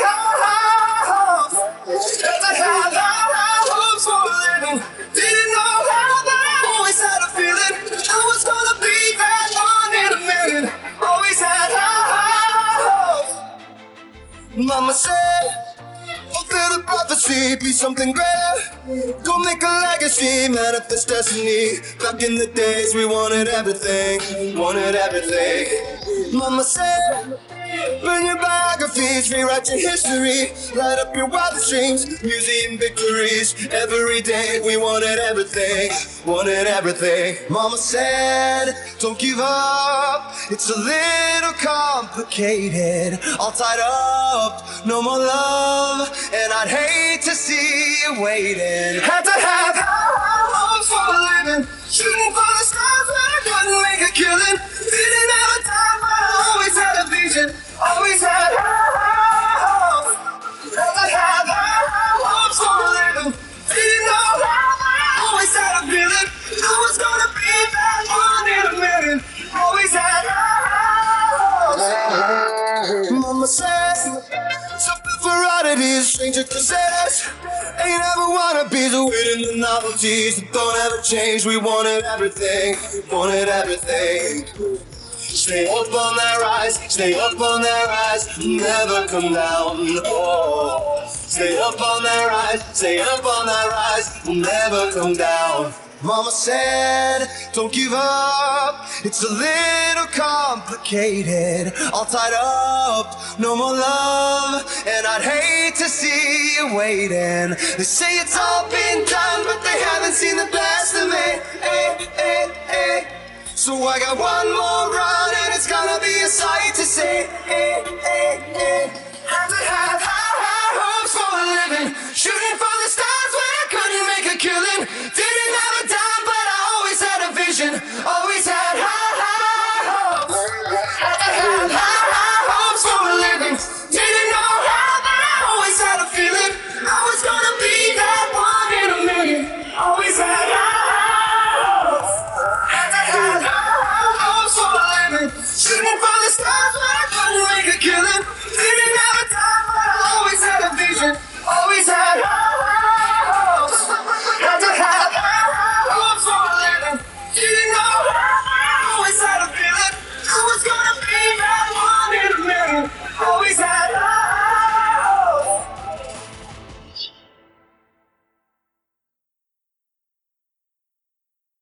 Mama said. Oh, Fulfill the prophecy, be something greater. Go make a legacy, manifest destiny. Back in the days, we wanted everything, wanted everything. Mama said, burn your biographies, rewrite your history. Light up your wildest dreams, museum victories. Every day, we wanted everything, wanted everything. Mama said, don't give up. It's a little complicated, all tied up, no more love, and I'd hate to see you waiting. Had to have high hopes for a living, shooting for the stars, but I couldn't make a killing. Didn't have a time, always had always had high hopes. Had high hopes for a living, didn't know how, I always had a feeling I was gonna be that one in a million. Always had high hopes. Mama said, something for oddities, stranger crusaders. Ain't ever wanna be the waiting the novelties that don't ever change. We wanted everything, wanted everything. Stay up on that rise, stay up on that rise, never come down. Oh, stay up on that rise, stay up on that rise, never come down. Mama said, don't give up. It's a little complicated, all tied up, no more love. And I'd hate to see you waiting. They say it's all been done, but they haven't seen the best of me. Hey, hey, hey. So I got one more run, and it's gonna be a sight to see. Hey. Had to have high, high hopes for a living, shooting for the stars when I couldn't make a killing. Didn't have a dime, but I always had a vision, always had. times when I thought we'll make a killing. Didn't have a time, but I always had a vision. Always had hope.